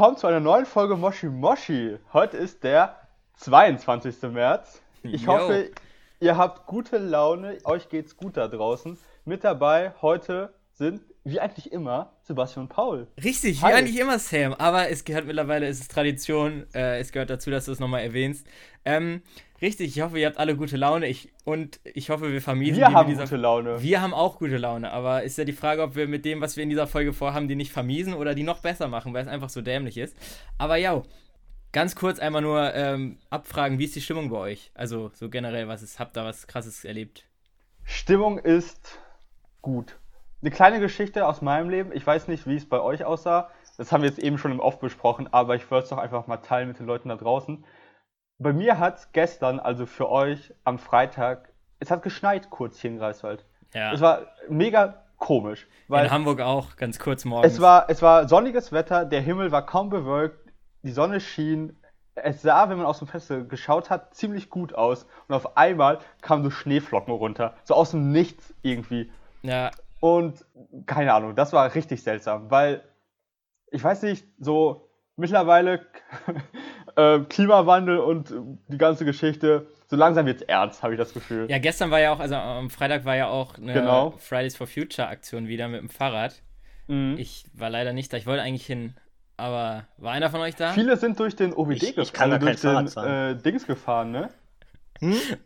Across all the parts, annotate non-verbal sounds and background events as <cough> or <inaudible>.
Willkommen zu einer neuen Folge Moshi Moshi. Heute ist der 22. März. Ich Yo. hoffe, ihr habt gute Laune, euch geht's gut da draußen. Mit dabei heute sind, wie eigentlich immer, Sebastian und Paul. Richtig, wie Hi. eigentlich immer, Sam. Aber es gehört mittlerweile, es ist Tradition, äh, es gehört dazu, dass du es nochmal erwähnst. Ähm, richtig, ich hoffe, ihr habt alle gute Laune. Ich, und ich hoffe, wir vermiesen Wir haben dieser gute Laune. Wir haben auch gute Laune, aber ist ja die Frage, ob wir mit dem, was wir in dieser Folge vorhaben, die nicht vermiesen oder die noch besser machen, weil es einfach so dämlich ist. Aber ja, ganz kurz einmal nur ähm, abfragen, wie ist die Stimmung bei euch? Also so generell, was ist, habt ihr was krasses erlebt? Stimmung ist gut. Eine kleine Geschichte aus meinem Leben. Ich weiß nicht, wie es bei euch aussah. Das haben wir jetzt eben schon im Off besprochen, aber ich wollte es doch einfach mal teilen mit den Leuten da draußen. Bei mir hat gestern, also für euch am Freitag, es hat geschneit kurz hier in Greifswald. Ja. Es war mega komisch, weil in Hamburg auch, ganz kurz morgens. es war, es war sonniges Wetter, der Himmel war kaum bewölkt, die Sonne schien. Es sah, wenn man aus dem Fenster geschaut hat, ziemlich gut aus. Und auf einmal kamen so Schneeflocken runter. So aus dem Nichts irgendwie. ja, Und keine Ahnung, das war richtig seltsam, weil ich weiß nicht, so mittlerweile <laughs> äh, Klimawandel und die ganze Geschichte, so langsam wird's ernst, habe ich das Gefühl. Ja, gestern war ja auch, also am Freitag war ja auch eine Genau. Fridays for Future Aktion wieder mit dem Fahrrad. Mhm. Ich war leider nicht da, ich wollte eigentlich hin, aber war einer von euch da? Viele sind durch den OBD Ich- ich kann also durch kein den äh, Dings gefahren, ne?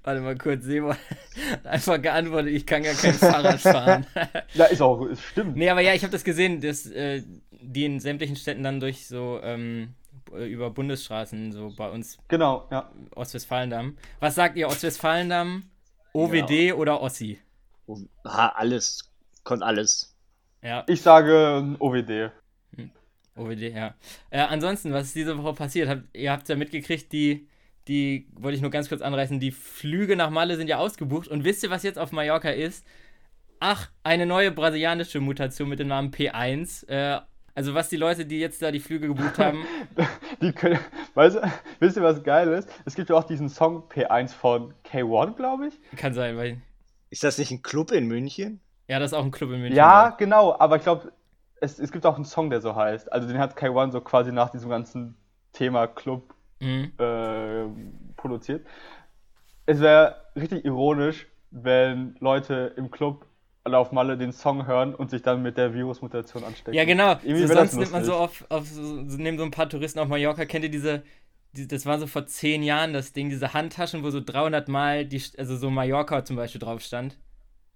Warte mal kurz, Sebo hat <laughs> einfach geantwortet, ich kann gar kein Fahrrad fahren. <laughs> Ja, ist auch, es stimmt. nee, aber ja, ich habe das gesehen, dass äh, die in sämtlichen Städten dann durch so ähm, b- über Bundesstraßen, so bei uns Genau, ja. Ostwestfalendamm. Was sagt ihr, Ostwestfalendamm, OWD oder Ossi? Ha, alles. Kommt alles. Ja, Ich sage ähm, OWD. OWD, ja. Äh, ansonsten, was ist diese Woche passiert? Habt, ihr habt ja mitgekriegt, die, die, wollte ich nur ganz kurz anreißen, die Flüge nach Malle sind ja ausgebucht. Und wisst ihr, was jetzt auf Mallorca ist? Ach, eine neue brasilianische Mutation mit dem Namen P1. Äh, also was die Leute, die jetzt da die Flüge gebucht haben, <laughs> Die können, weißt du, wisst ihr, was geil ist? Es gibt ja auch diesen Song P1 von K1, glaube ich. kann sein, weil, Ist das nicht ein Club in München? ja, das ist auch ein Club in München. Ja, genau, aber ich glaube, es, es gibt auch einen Song, der so heißt. Also den hat K1 so quasi nach diesem ganzen Thema Club Mhm. äh, produziert. Es wäre richtig ironisch, wenn Leute im Club alle auf Malle den Song hören und sich dann mit der Virusmutation anstecken. Ja, genau. So, sonst nimmt man so auf, auf so nehmen so ein paar Touristen auf Mallorca. Kennt ihr diese, die, das war so vor zehn Jahren das Ding, diese Handtaschen, wo so 300 Mal, die, also so Mallorca zum Beispiel drauf stand.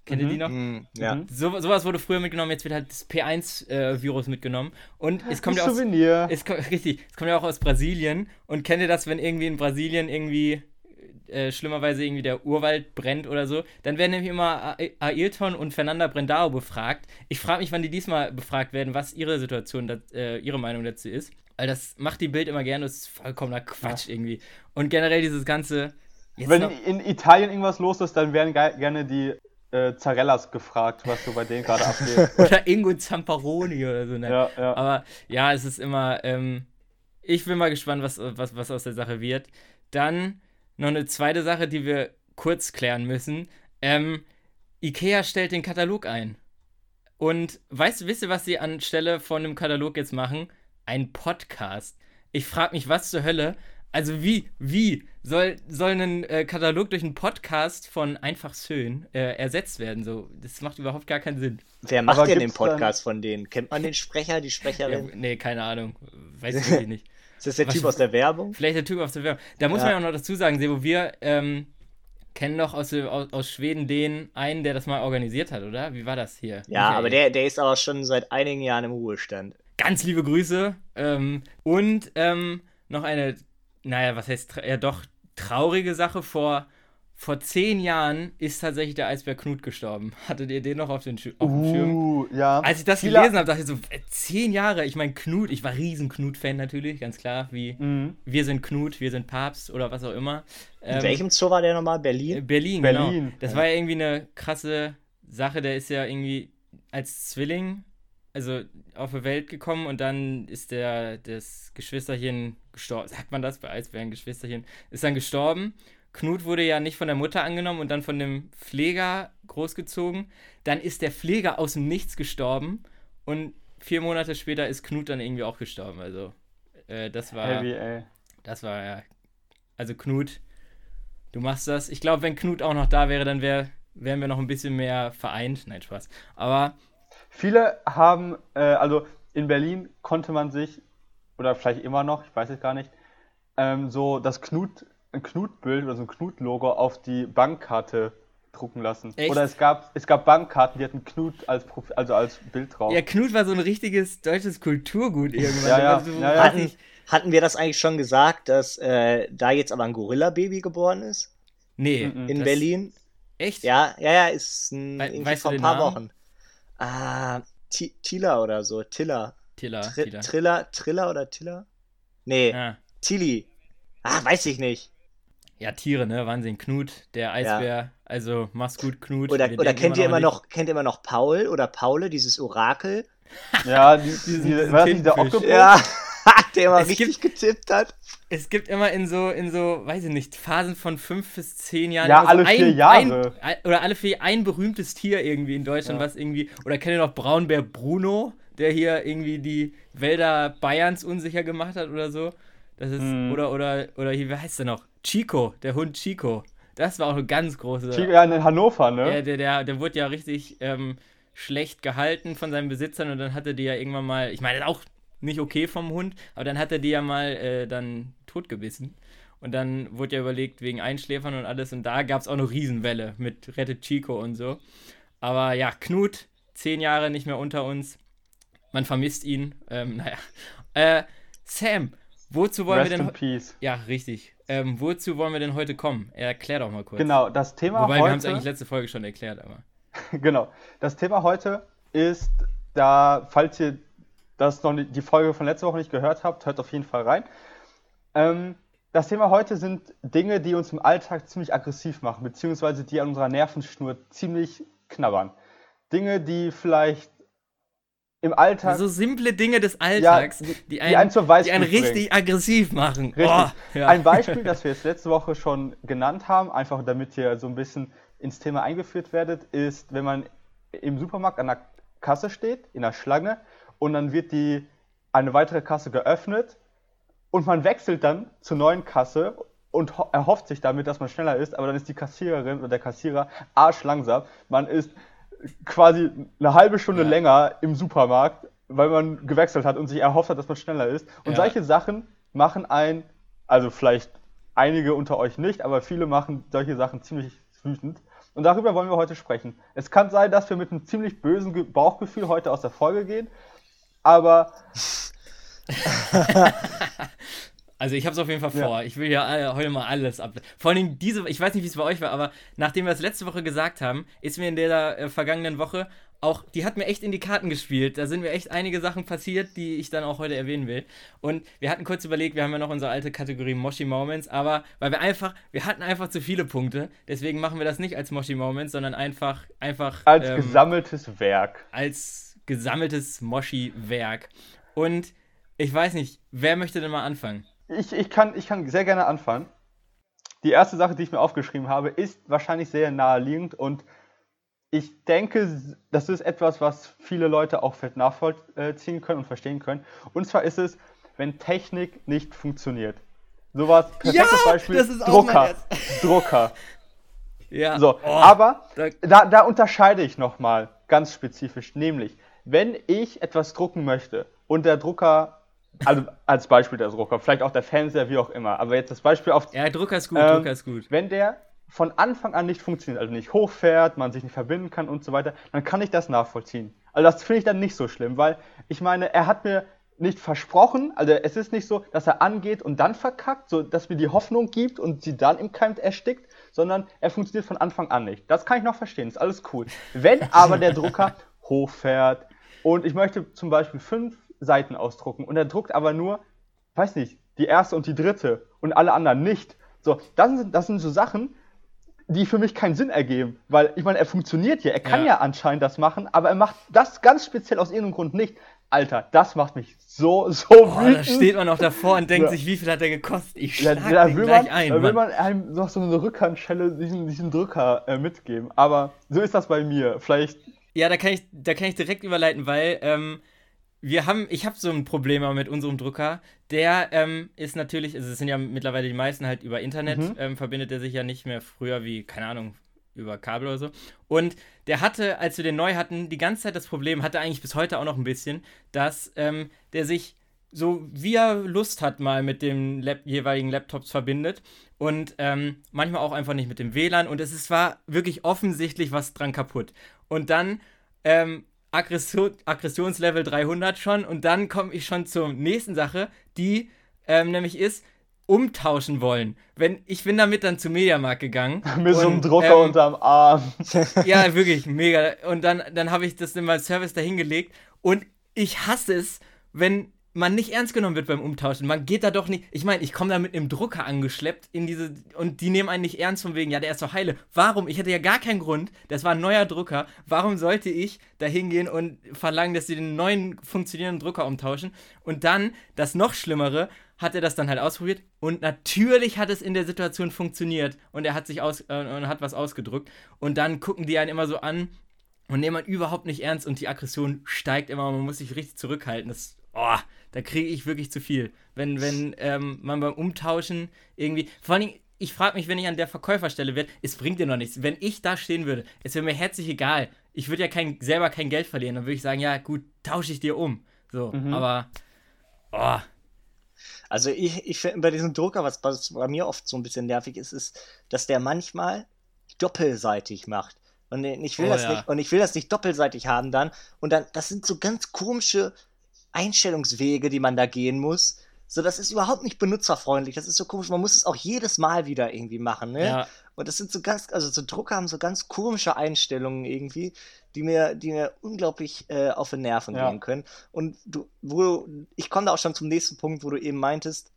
Kennt ihr die noch? Hm, ja. Mhm. So, sowas wurde früher mitgenommen, jetzt wird halt das P1-Virus mitgenommen. Und es kommt ja Ein aus. Souvenir. Es kommt, <laughs> richtig, es kommt ja auch aus Brasilien. Und kennt ihr das, wenn irgendwie in Brasilien irgendwie äh, schlimmerweise irgendwie der Urwald brennt oder so? Dann werden nämlich immer A- Ailton und Fernanda Brendao befragt. Ich frage mich, wann die diesmal befragt werden, was ihre Situation, dat, äh, ihre Meinung dazu ist. Weil das macht die Bild immer gerne, das ist vollkommener Quatsch irgendwie. Und generell dieses ganze. Jetzt Wenn noch, in Italien irgendwas los ist, dann werden ge gerne die äh, Zarellas gefragt, was so bei denen gerade abgeht. <laughs> oder Ingo Zamparoni oder so. Ne? ja, ja. Aber ja, es ist immer. Ähm, ich bin mal gespannt, was, was, was aus der Sache wird. Dann noch eine zweite Sache, die wir kurz klären müssen. Ähm, IKEA stellt den Katalog ein. Und weißt du, wisst ihr, was sie anstelle von einem Katalog jetzt machen? Ein Podcast. Ich frage mich, was zur Hölle? Also wie, wie soll, soll ein äh, Katalog durch einen Podcast von Einfach Schön äh, ersetzt werden? So, das macht überhaupt gar keinen Sinn. Wer macht Aber denn den Podcast von denen? Kennt man den Sprecher, die Ja, Sprecherin? nee, keine Ahnung. Weiß ich wirklich nicht. <laughs> Ist das der was- Typ aus der Werbung? Vielleicht der Typ auf der Werbung. Da muss Ja. man ja auch noch dazu sagen, Sebo, wir ähm, kennen doch aus, aus, aus Schweden den einen, der das mal organisiert hat, oder? Wie war das hier? Ja, Michael. aber der, der ist aber schon seit einigen Jahren im Ruhestand. Ganz liebe Grüße. Ähm, und ähm, noch eine, naja, was heißt, ja doch, traurige Sache vor, vor zehn Jahren ist tatsächlich der Eisbär Knut gestorben. <laughs> Hattet ihr den noch auf, den Schir auf dem Schirm? Uh, ja. Als ich das Viele- gelesen habe, dachte ich so, äh, zehn Jahre. Ich meine, Knut, ich war riesen Knut-Fan natürlich, ganz klar. Wie Mhm. wir sind Knut, wir sind Papst oder was auch immer. In Ähm, welchem Zoo war der nochmal? äh, Berlin? Berlin, Berlin, genau. Das ja. war ja irgendwie eine krasse Sache. Der ist ja irgendwie als Zwilling, also auf die Welt gekommen und dann ist der das Geschwisterchen gestorben. <laughs> Sagt man das bei Eisbären? Geschwisterchen ist dann gestorben. Knut wurde ja nicht von der Mutter angenommen und dann von dem Pfleger großgezogen. Dann ist der Pfleger aus dem Nichts gestorben und vier Monate später ist Knut dann irgendwie auch gestorben. Also äh, das war Heavy, ey. das war ja. Also Knut, du machst das. Ich glaube, wenn Knut auch noch da wäre, dann wär, wären wir noch ein bisschen mehr vereint. Nein, Spaß. Aber Viele haben, äh, also in Berlin konnte man sich, oder vielleicht immer noch, ich weiß es gar nicht, ähm, so das Knut, ein Knut-Bild oder so ein Knut-Logo auf die Bankkarte drucken lassen. Echt? Oder es gab, es gab Bankkarten, die hatten Knut als, Profi also als Bild drauf. ja, Knut war so ein richtiges deutsches Kulturgut irgendwann. Ja, ja, war so, ja, Hatten, hatten wir das eigentlich schon gesagt, dass äh, da jetzt aber ein Gorilla-Baby geboren ist? Nee. Mhm. In das- Berlin? Echt? Ja, ja, ja, ist ein, We- irgendwie weißt vor du ein paar Namen? Wochen. Ah, Ti- Tilla oder so. Tilla. Tiller. Tri Tiller. Triller, Triller oder Tiller? Nee, Ja. Tilly. Ah, weiß ich nicht. ja, Tiere, ne? Wahnsinn. Knut, der Eisbär. Also, mach's gut, Knut. Oder, oder kennt ihr immer noch, kennt ihr immer noch Paul oder Paule, dieses Orakel? Ja, die, die, die, das nicht der. Oktopus? Ja, der Es richtig getippt hat. Es gibt immer in so, in so, weiß ich nicht, Phasen von fünf bis zehn Jahren. Ja, immer so alle vier Jahre. Ein, oder alle vier ein berühmtes Tier irgendwie in Deutschland, Ja. was irgendwie. Oder kennt ihr noch Braunbär Bruno, der hier irgendwie die Wälder Bayerns unsicher gemacht hat oder so? Das ist, Mhm. oder, oder, oder hier, wie heißt der noch? Chico, der Hund Chico. Das war auch eine ganz große. Chico, Ja, in Hannover, ne? Ja, der, der, der wurde ja richtig ähm, schlecht gehalten von seinen Besitzern und dann hatte die ja irgendwann mal, ich meine, auch nicht okay vom Hund, aber dann hat er die ja mal äh, dann totgebissen. Und dann wurde ja überlegt, wegen Einschläfern und alles. Und da gab es auch eine Riesenwelle mit Rettet Chico und so. Aber ja, Knut, zehn Jahre nicht mehr unter uns. Man vermisst ihn. Ähm, naja. Äh, Sam, wozu wollen Rest wir denn. in Peace. Ja, richtig. Ähm, wozu wollen wir denn heute kommen? Erklär doch mal kurz. Genau, das Thema Wobei, wir haben es heute. eigentlich letzte Folge schon erklärt, aber. <laughs> Genau. Das Thema heute ist, da, falls ihr das noch die Folge von letzter Woche nicht gehört habt, hört auf jeden Fall rein. Ähm, das Thema heute sind Dinge, die uns im Alltag ziemlich aggressiv machen, beziehungsweise die an unserer Nervenschnur ziemlich knabbern. Dinge, die vielleicht im Alltag. So simple Dinge des Alltags, die- die, die einen, einen zur die einen richtig aggressiv machen. Richtig. Oh, ja. Ein Beispiel, das wir jetzt letzte Woche schon genannt haben, einfach damit ihr so ein bisschen ins Thema eingeführt werdet, ist, wenn man im Supermarkt an der Kasse steht, in der Schlange, und dann wird die eine weitere Kasse geöffnet und man wechselt dann zur neuen Kasse und ho- erhofft sich damit, dass man schneller ist, aber dann ist die Kassiererin oder der Kassierer arschlangsam. Man ist quasi eine halbe Stunde Ja. länger im Supermarkt, weil man gewechselt hat und sich erhofft hat, dass man schneller ist. Und Ja. solche Sachen machen ein, also vielleicht einige unter euch nicht, aber viele machen solche Sachen ziemlich wütend. Und darüber wollen wir heute sprechen. Es kann sein, dass wir mit einem ziemlich bösen Ge- Bauchgefühl heute aus der Folge gehen, aber <laughs> Also ich habe es auf jeden Fall Ja. vor. Ich will ja äh, heute mal alles ab. Vor allem diese, ich weiß nicht, wie es bei euch war, aber nachdem wir es letzte Woche gesagt haben, ist mir in der äh, vergangenen Woche auch, die hat mir echt in die Karten gespielt. Da sind mir echt einige Sachen passiert, die ich dann auch heute erwähnen will. Und wir hatten kurz überlegt, wir haben ja noch unsere alte Kategorie Moshi Moments, aber weil wir einfach, wir hatten einfach zu viele Punkte, deswegen machen wir das nicht als Moshi Moments, sondern einfach, einfach als ähm, gesammeltes Werk. als gesammeltes Moshi-Werk. Und ich weiß nicht, wer möchte denn mal anfangen? Ich, ich, kann, ich kann sehr gerne anfangen. Die erste Sache, die ich mir aufgeschrieben habe, ist wahrscheinlich sehr naheliegend und ich denke, das ist etwas, was viele Leute auch vielleicht nachvollziehen können und verstehen können. Und zwar ist es, wenn Technik nicht funktioniert. Sowas, perfektes Ja, Beispiel, das ist Drucker. <laughs> Drucker. Ja. So, oh, aber da, da unterscheide ich nochmal ganz spezifisch, nämlich, wenn ich etwas drucken möchte und der Drucker, also als Beispiel der Drucker, vielleicht auch der Fernseher, wie auch immer, aber jetzt das Beispiel auf, Ja, Drucker ist gut, Ähm, Drucker ist gut. wenn der von Anfang an nicht funktioniert, also nicht hochfährt, man sich nicht verbinden kann und so weiter, dann kann ich das nachvollziehen. Also das finde ich dann nicht so schlimm, weil ich meine, er hat mir nicht versprochen, also es ist nicht so, dass er angeht und dann verkackt, so dass mir die Hoffnung gibt und sie dann im Keim erstickt, sondern er funktioniert von Anfang an nicht. Das kann ich noch verstehen, ist alles cool. Wenn aber der Drucker <laughs> hochfährt und ich möchte zum Beispiel fünf Seiten ausdrucken und er druckt aber nur, weiß nicht, die erste und die dritte und alle anderen nicht. So, das sind, das sind so Sachen, die für mich keinen Sinn ergeben. Weil, ich meine, er funktioniert ja, er kann ja. Ja. anscheinend das machen, aber er macht das ganz speziell aus irgendeinem Grund nicht. Alter, das macht mich so, so Boah, da wütend. steht man auch davor und denkt Ja. sich, wie viel hat der gekostet? Ich Ja, schlag da den will gleich man, ein, da will Mann. man einem noch so eine Rückhandschelle diesen, diesen Drücker äh, mitgeben. Aber so ist das bei mir. Vielleicht, Ja, da kann ich, da kann ich direkt überleiten, weil ähm, wir haben, ich habe so ein Problem mit unserem Drucker. Der ähm, ist natürlich, also es sind ja mittlerweile die meisten halt über Internet, Mhm. ähm, verbindet er sich ja nicht mehr früher wie, keine Ahnung, über Kabel oder so. Und der hatte, als wir den neu hatten, die ganze Zeit das Problem, hatte eigentlich bis heute auch noch ein bisschen, dass ähm, der sich so wie er Lust hat, mal mit den Lap jeweiligen Laptops verbindet und ähm, manchmal auch einfach nicht mit dem WLAN und es ist, war wirklich offensichtlich was dran kaputt. Und dann ähm, Aggression, Aggressionslevel 300 schon und dann komme ich schon zur nächsten Sache, die ähm, nämlich ist, umtauschen wollen. Wenn, ich bin damit dann zum Mediamarkt gegangen. <laughs> mit so einem und, Drucker ähm, unterm Arm. <laughs> ja, <laughs> wirklich, mega. Und dann, dann habe ich das in meinem Service dahingelegt und ich hasse es, wenn man nicht ernst genommen wird beim Umtauschen. Man geht da doch nicht. Ich meine, ich komme da mit einem Drucker angeschleppt in diese. Und die nehmen einen nicht ernst von wegen, ja, der ist doch heile. Warum? Ich hätte ja gar keinen Grund. Das war ein neuer Drucker. Warum sollte ich da hingehen und verlangen, dass sie den neuen funktionierenden Drucker umtauschen? Und dann, das noch Schlimmere, hat er das dann halt ausprobiert. Und natürlich hat es in der Situation funktioniert. Und er hat sich aus. Äh, und hat was ausgedrückt. Und dann gucken die einen immer so an und nehmen man überhaupt nicht ernst und die Aggression steigt immer, man muss sich richtig zurückhalten. Das, oh, da kriege ich wirklich zu viel. Wenn, wenn ähm, man beim Umtauschen irgendwie, vor allen Dingen, ich frage mich, wenn ich an der Verkäuferstelle werde, es bringt dir noch nichts. Wenn ich da stehen würde, es wäre mir herzlich egal. Ich würde ja kein, selber kein Geld verlieren, dann würde ich sagen, ja gut, tausche ich dir um. So, aber, oh, Also ich, ich finde bei diesem Drucker, was, was bei mir oft so ein bisschen nervig ist, ist, dass der manchmal doppelseitig macht. Und ich will Oh das ja. nicht, und ich will das nicht doppelseitig haben dann. Und dann, das sind so ganz komische Einstellungswege, die man da gehen muss. So, das ist überhaupt nicht benutzerfreundlich. Das ist so komisch. Man muss es auch jedes Mal wieder irgendwie machen, ne? ja. Und das sind so ganz, also so Drucker haben so ganz komische Einstellungen irgendwie, die mir, die mir unglaublich äh, auf den Nerven Ja. gehen können. Und du, wo du, ich komme da auch schon zum nächsten Punkt, wo du eben meintest,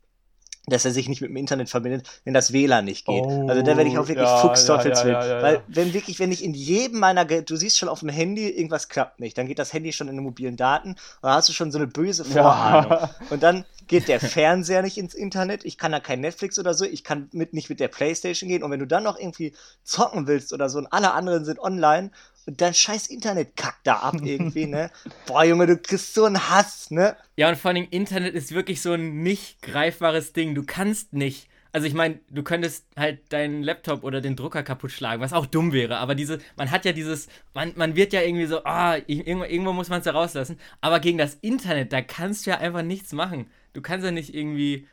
dass er sich nicht mit dem Internet verbindet, wenn das WLAN nicht geht. Oh, also da werde ich auch wirklich ja, Fuchsteufelswild. ja, ja. Weil wenn wirklich, wenn ich in jedem meiner, du siehst schon auf dem Handy, irgendwas klappt nicht, dann geht das Handy schon in den mobilen Daten und dann hast du schon so eine böse Vorahnung. <laughs> Und dann geht der Fernseher nicht ins Internet, ich kann da kein Netflix oder so, ich kann mit, nicht mit der Playstation gehen und wenn du dann noch irgendwie zocken willst oder so und alle anderen sind online und dein scheiß Internet kackt da ab irgendwie, ne? <laughs> Boah, Junge, du kriegst so einen Hass, ne? Ja, und vor allem Internet ist wirklich so ein nicht greifbares Ding. Du kannst nicht. Also ich meine, du könntest halt deinen Laptop oder den Drucker kaputt schlagen, was auch dumm wäre. Aber diese, man hat ja dieses, man, man wird ja irgendwie so, ah, ich- irgendwo, irgendwo muss man es ja rauslassen. Aber gegen das Internet, da kannst du ja einfach nichts machen. Du kannst ja nicht irgendwie,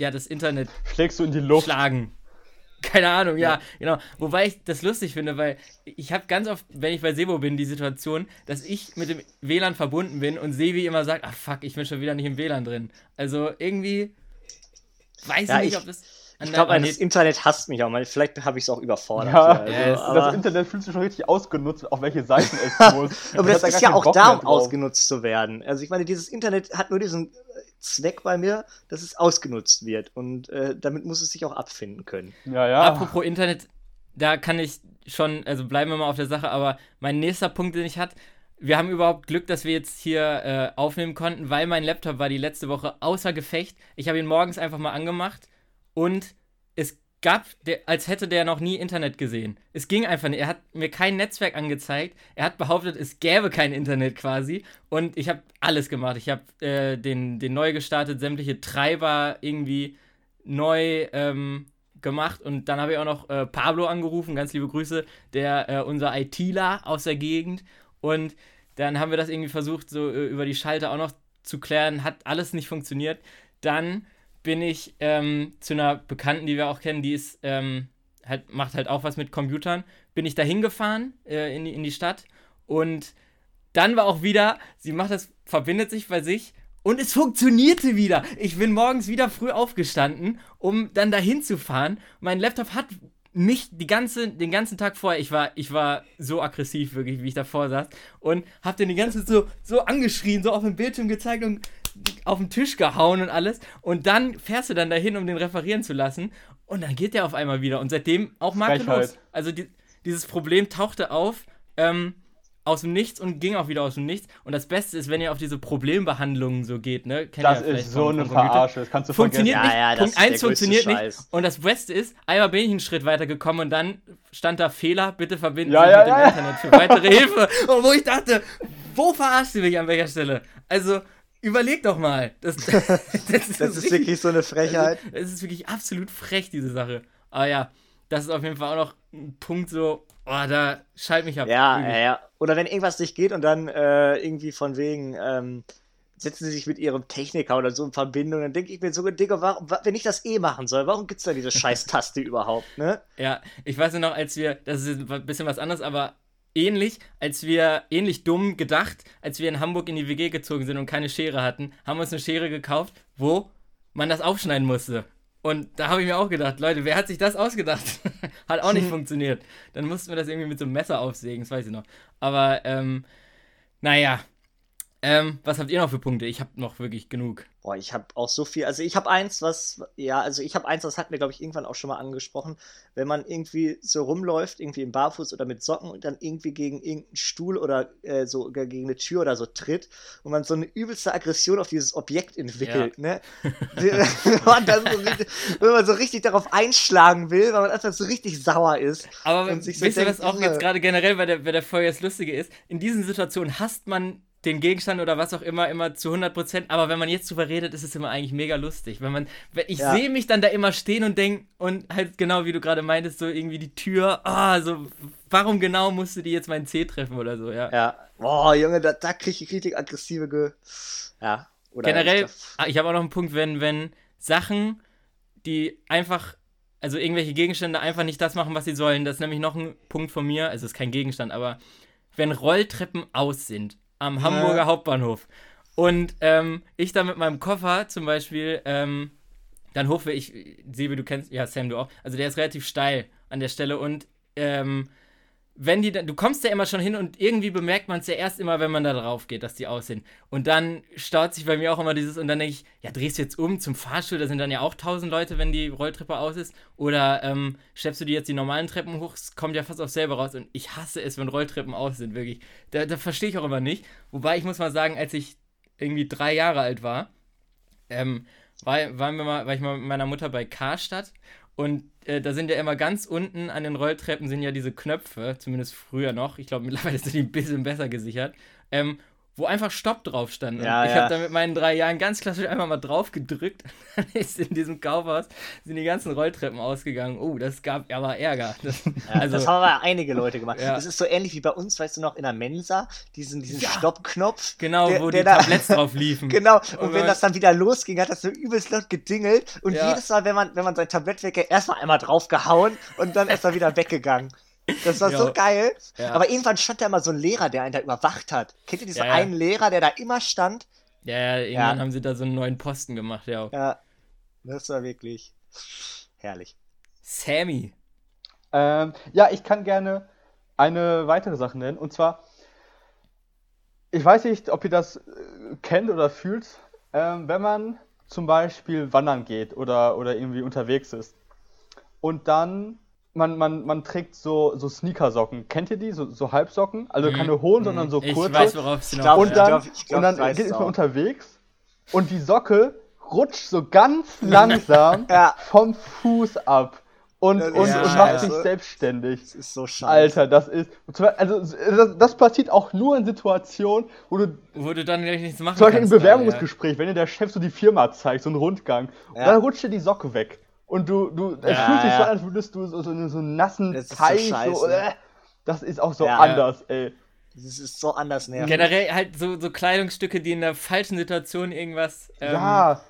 ja, das Internet Schlägst du in die Luft. schlagen. Keine Ahnung, ja, genau. Wobei ich das lustig finde, weil ich habe ganz oft, wenn ich bei Sebo bin, die Situation, dass ich mit dem WLAN verbunden bin und Sevi immer sagt, ach fuck, ich bin schon wieder nicht im WLAN drin. Also irgendwie weiß Ja, ich nicht, ich- ob das Ich glaube, das Internet hasst mich auch mal. Vielleicht habe ich es auch überfordert. Ja, Ja, also, Das aber, Internet fühlt sich schon richtig ausgenutzt, auf welche Seiten es <laughs> muss. aber das hat da ist ja auch da, um ausgenutzt zu werden. Also ich meine, dieses Internet hat nur diesen Zweck bei mir, dass es ausgenutzt wird. Und äh, damit muss es sich auch abfinden können. Ja, ja. Apropos Internet, da kann ich schon, also bleiben wir mal auf der Sache, aber mein nächster Punkt, den ich hatte, wir haben überhaupt Glück, dass wir jetzt hier äh, aufnehmen konnten, weil mein Laptop war die letzte Woche außer Gefecht. Ich habe ihn morgens einfach mal angemacht und gab, der, als hätte der noch nie Internet gesehen. Es ging einfach nicht. Er hat mir kein Netzwerk angezeigt. Er hat behauptet, es gäbe kein Internet quasi. Und ich habe alles gemacht. Ich habe äh, den, den neu gestartet, sämtliche Treiber irgendwie neu ähm, gemacht. Und dann habe ich auch noch äh, Pablo angerufen, ganz liebe Grüße, der äh, unser ITler aus der Gegend. Und dann haben wir das irgendwie versucht, so äh, über die Schalter auch noch zu klären. Hat alles nicht funktioniert. Dann bin ich ähm, zu einer Bekannten, die wir auch kennen, die ist, ähm, halt, macht halt auch was mit Computern. Bin ich da hingefahren äh, in, die, in die Stadt und dann war auch wieder, sie macht das, verbindet sich bei sich und es funktionierte wieder. Ich bin morgens wieder früh aufgestanden, um dann dahin zu fahren. Mein Laptop hat nicht die ganze, den ganzen Tag vorher, ich war, ich war so aggressiv wirklich, wie ich davor saß und hab den die ganze Zeit so, so angeschrien, so auf dem Bildschirm gezeigt und auf den Tisch gehauen und alles und dann fährst du dann dahin, um den referieren zu lassen und dann geht der auf einmal wieder und seitdem auch makellos. Also die, dieses Problem tauchte auf, ähm, aus dem Nichts und ging auch wieder aus dem Nichts. Und das Beste ist, wenn ihr auf diese Problembehandlungen so geht, ne? Kennt Das ihr vielleicht ist so eine. Verarsche. Das kannst du Funktioniert vergessen. Ja, nicht. ja, das Punkt ist der 1 funktioniert größte nicht. Scheiß. Und das Beste ist, einmal bin ich einen Schritt weiter gekommen und dann stand da Fehler, bitte verbinden Ja, Sie ja, mit dem ja, ja. Internet für weitere Hilfe. <laughs> Und wo ich dachte, wo verarscht sie mich an welcher Stelle? Also, überleg doch mal. Das, <laughs> das, ist, Das ist wirklich so eine Frechheit. es ist wirklich absolut frech, diese Sache. Aber ja, das ist auf jeden Fall auch noch ein Punkt so, oh, da schalt mich ab. Ja, ja, ja. Oder wenn irgendwas nicht geht und dann äh, irgendwie von wegen, ähm, setzen sie sich mit ihrem Techniker oder so in Verbindung, dann denke ich mir so, Digga, warum, wa- wenn ich das eh machen soll, warum gibt's da diese <laughs> scheiß Taste überhaupt, ne? Ja, ich weiß nur noch, als wir, das ist ein bisschen was anderes, aber ähnlich, als wir, ähnlich dumm gedacht, als wir in Hamburg in die WG gezogen sind und keine Schere hatten, haben wir uns eine Schere gekauft, wo man das aufschneiden musste. Und da habe ich mir auch gedacht, Leute, wer hat sich das ausgedacht? <laughs> hat auch nicht <laughs> funktioniert. Dann mussten wir das irgendwie mit so einem Messer aufsägen, das weiß ich noch. Aber, ähm, naja. Ähm, was habt ihr noch für Punkte? Ich habe noch wirklich genug. Boah, ich habe auch so viel. Also ich habe eins, was, ja, also ich habe eins, das hatten wir, glaube ich, irgendwann auch schon mal angesprochen. Wenn man irgendwie so rumläuft, irgendwie im Barfuß oder mit Socken und dann irgendwie gegen irgendeinen Stuhl oder äh, so oder gegen eine Tür oder so tritt und man so eine übelste Aggression auf dieses Objekt entwickelt, ne? <laughs> wenn, man so richtig, wenn man so richtig darauf einschlagen will, weil man einfach so richtig sauer ist. Aber Und sich wisst so ihr, was auch jetzt gerade generell bei der, bei der Folge das Lustige ist? In diesen Situationen hasst man den Gegenstand oder was auch immer immer zu 100%, aber wenn man jetzt drüber redet, ist es immer eigentlich mega lustig. Wenn man, wenn, ich Ja. sehe mich dann da immer stehen und denke, und halt genau wie du gerade meintest, so irgendwie die Tür, ah, so, warum genau musste die jetzt meinen Zeh treffen oder so, ja. Ja. Boah, Junge, da, da kriege ich richtig aggressive Ge Ja. Oder Generell, ich ah, ich habe auch noch einen Punkt, wenn, wenn Sachen, die einfach, also irgendwelche Gegenstände einfach nicht das machen, was sie sollen, das ist nämlich noch ein Punkt von mir, also es ist kein Gegenstand, aber wenn Rolltreppen aus sind am Hamburger Hauptbahnhof. Und ähm, ich da mit meinem Koffer zum Beispiel ähm, dann hoch will, ich, Sebe, du kennst, ja, Sam, du auch, also der ist relativ steil an der Stelle und ähm, wenn die dann, du kommst ja immer schon hin und irgendwie bemerkt man es ja erst immer, wenn man da drauf geht, dass die aus sind. Und dann staut sich bei mir auch immer dieses, und dann denke ich, ja, drehst du jetzt um zum Fahrstuhl, da sind dann ja auch tausend Leute, wenn die Rolltreppe aus ist. Oder ähm, schleppst du die jetzt die normalen Treppen hoch, es kommt ja fast auf selber raus. Und ich hasse es, wenn Rolltreppen aus sind, wirklich. Da, da verstehe ich auch immer nicht. Wobei ich muss mal sagen, als ich irgendwie drei Jahre alt war, ähm, war, waren wir mal, war ich mal mit meiner Mutter bei Karstadt und äh, da sind ja immer ganz unten an den Rolltreppen sind ja diese Knöpfe, zumindest früher noch. Ich glaube, mittlerweile sind die ein bisschen besser gesichert. Ähm, wo einfach Stopp drauf stand. Ja, ich ja. habe da mit meinen drei Jahren ganz klassisch einfach mal drauf gedrückt. <laughs> Dann ist in diesem Kaufhaus sind die ganzen Rolltreppen ausgegangen. Oh, das gab aber Ärger. <laughs> Das, Ja, also, das haben aber einige Leute gemacht. Das ist so ähnlich wie bei uns, weißt du noch, in der Mensa, diesen, diesen. Stoppknopf. genau, der- wo der die da- Tabletts drauf <laughs> liefen. Genau, Und und wenn das dann wieder losging, hat das so übelst laut gedingelt. Und jedes Mal, wenn man, wenn man sein Tablett weggeht, erstmal einmal draufgehauen und dann ist er wieder weggegangen. Das war so geil. Ja. Aber irgendwann stand da immer so ein Lehrer, der einen da überwacht hat. Kennt ihr diesen Ja, ja. einen Lehrer, der da immer stand? Ja, ja, irgendwann Ja. haben sie da so einen neuen Posten gemacht, ja. Ja, das war wirklich herrlich. Sammy. Ähm, ja, ich kann gerne eine weitere Sache nennen. Und zwar, ich weiß nicht, ob ihr das äh, kennt oder fühlt, ähm, wenn man zum Beispiel wandern geht oder, oder irgendwie unterwegs ist. Und dann, man, man, man trägt so, so Sneakersocken. Kennt ihr die? So, so Halbsocken? Also keine hohen, sondern so Mhm. ich kurze. weiß, worauf es hinaus und ja. dann, glaub- ich glaub, und dann geht man unterwegs und die Socke rutscht so ganz <laughs> langsam Ja. vom Fuß ab und, und, und macht sich selbstständig. Das ist so scheiße. Alter, das ist. und Also, das, das passiert auch nur in Situationen, wo du. Wo du dann gleich nichts machen Zum Beispiel im kannst. Bewerbungsgespräch, wenn dir der Chef so die Firma zeigt, so einen Rundgang, und Ja. dann rutscht dir die Socke weg. Und du, du, es Ja, fühlt sich so ja. an, als würdest du so, so, einen- so einen nassen Das ist so Teich, so, scheiße. äh, das ist auch so Ja. anders, ey. Das ist so anders nervig. Generell halt so, so Kleidungsstücke, die in der falschen Situation irgendwas, ähm, ja,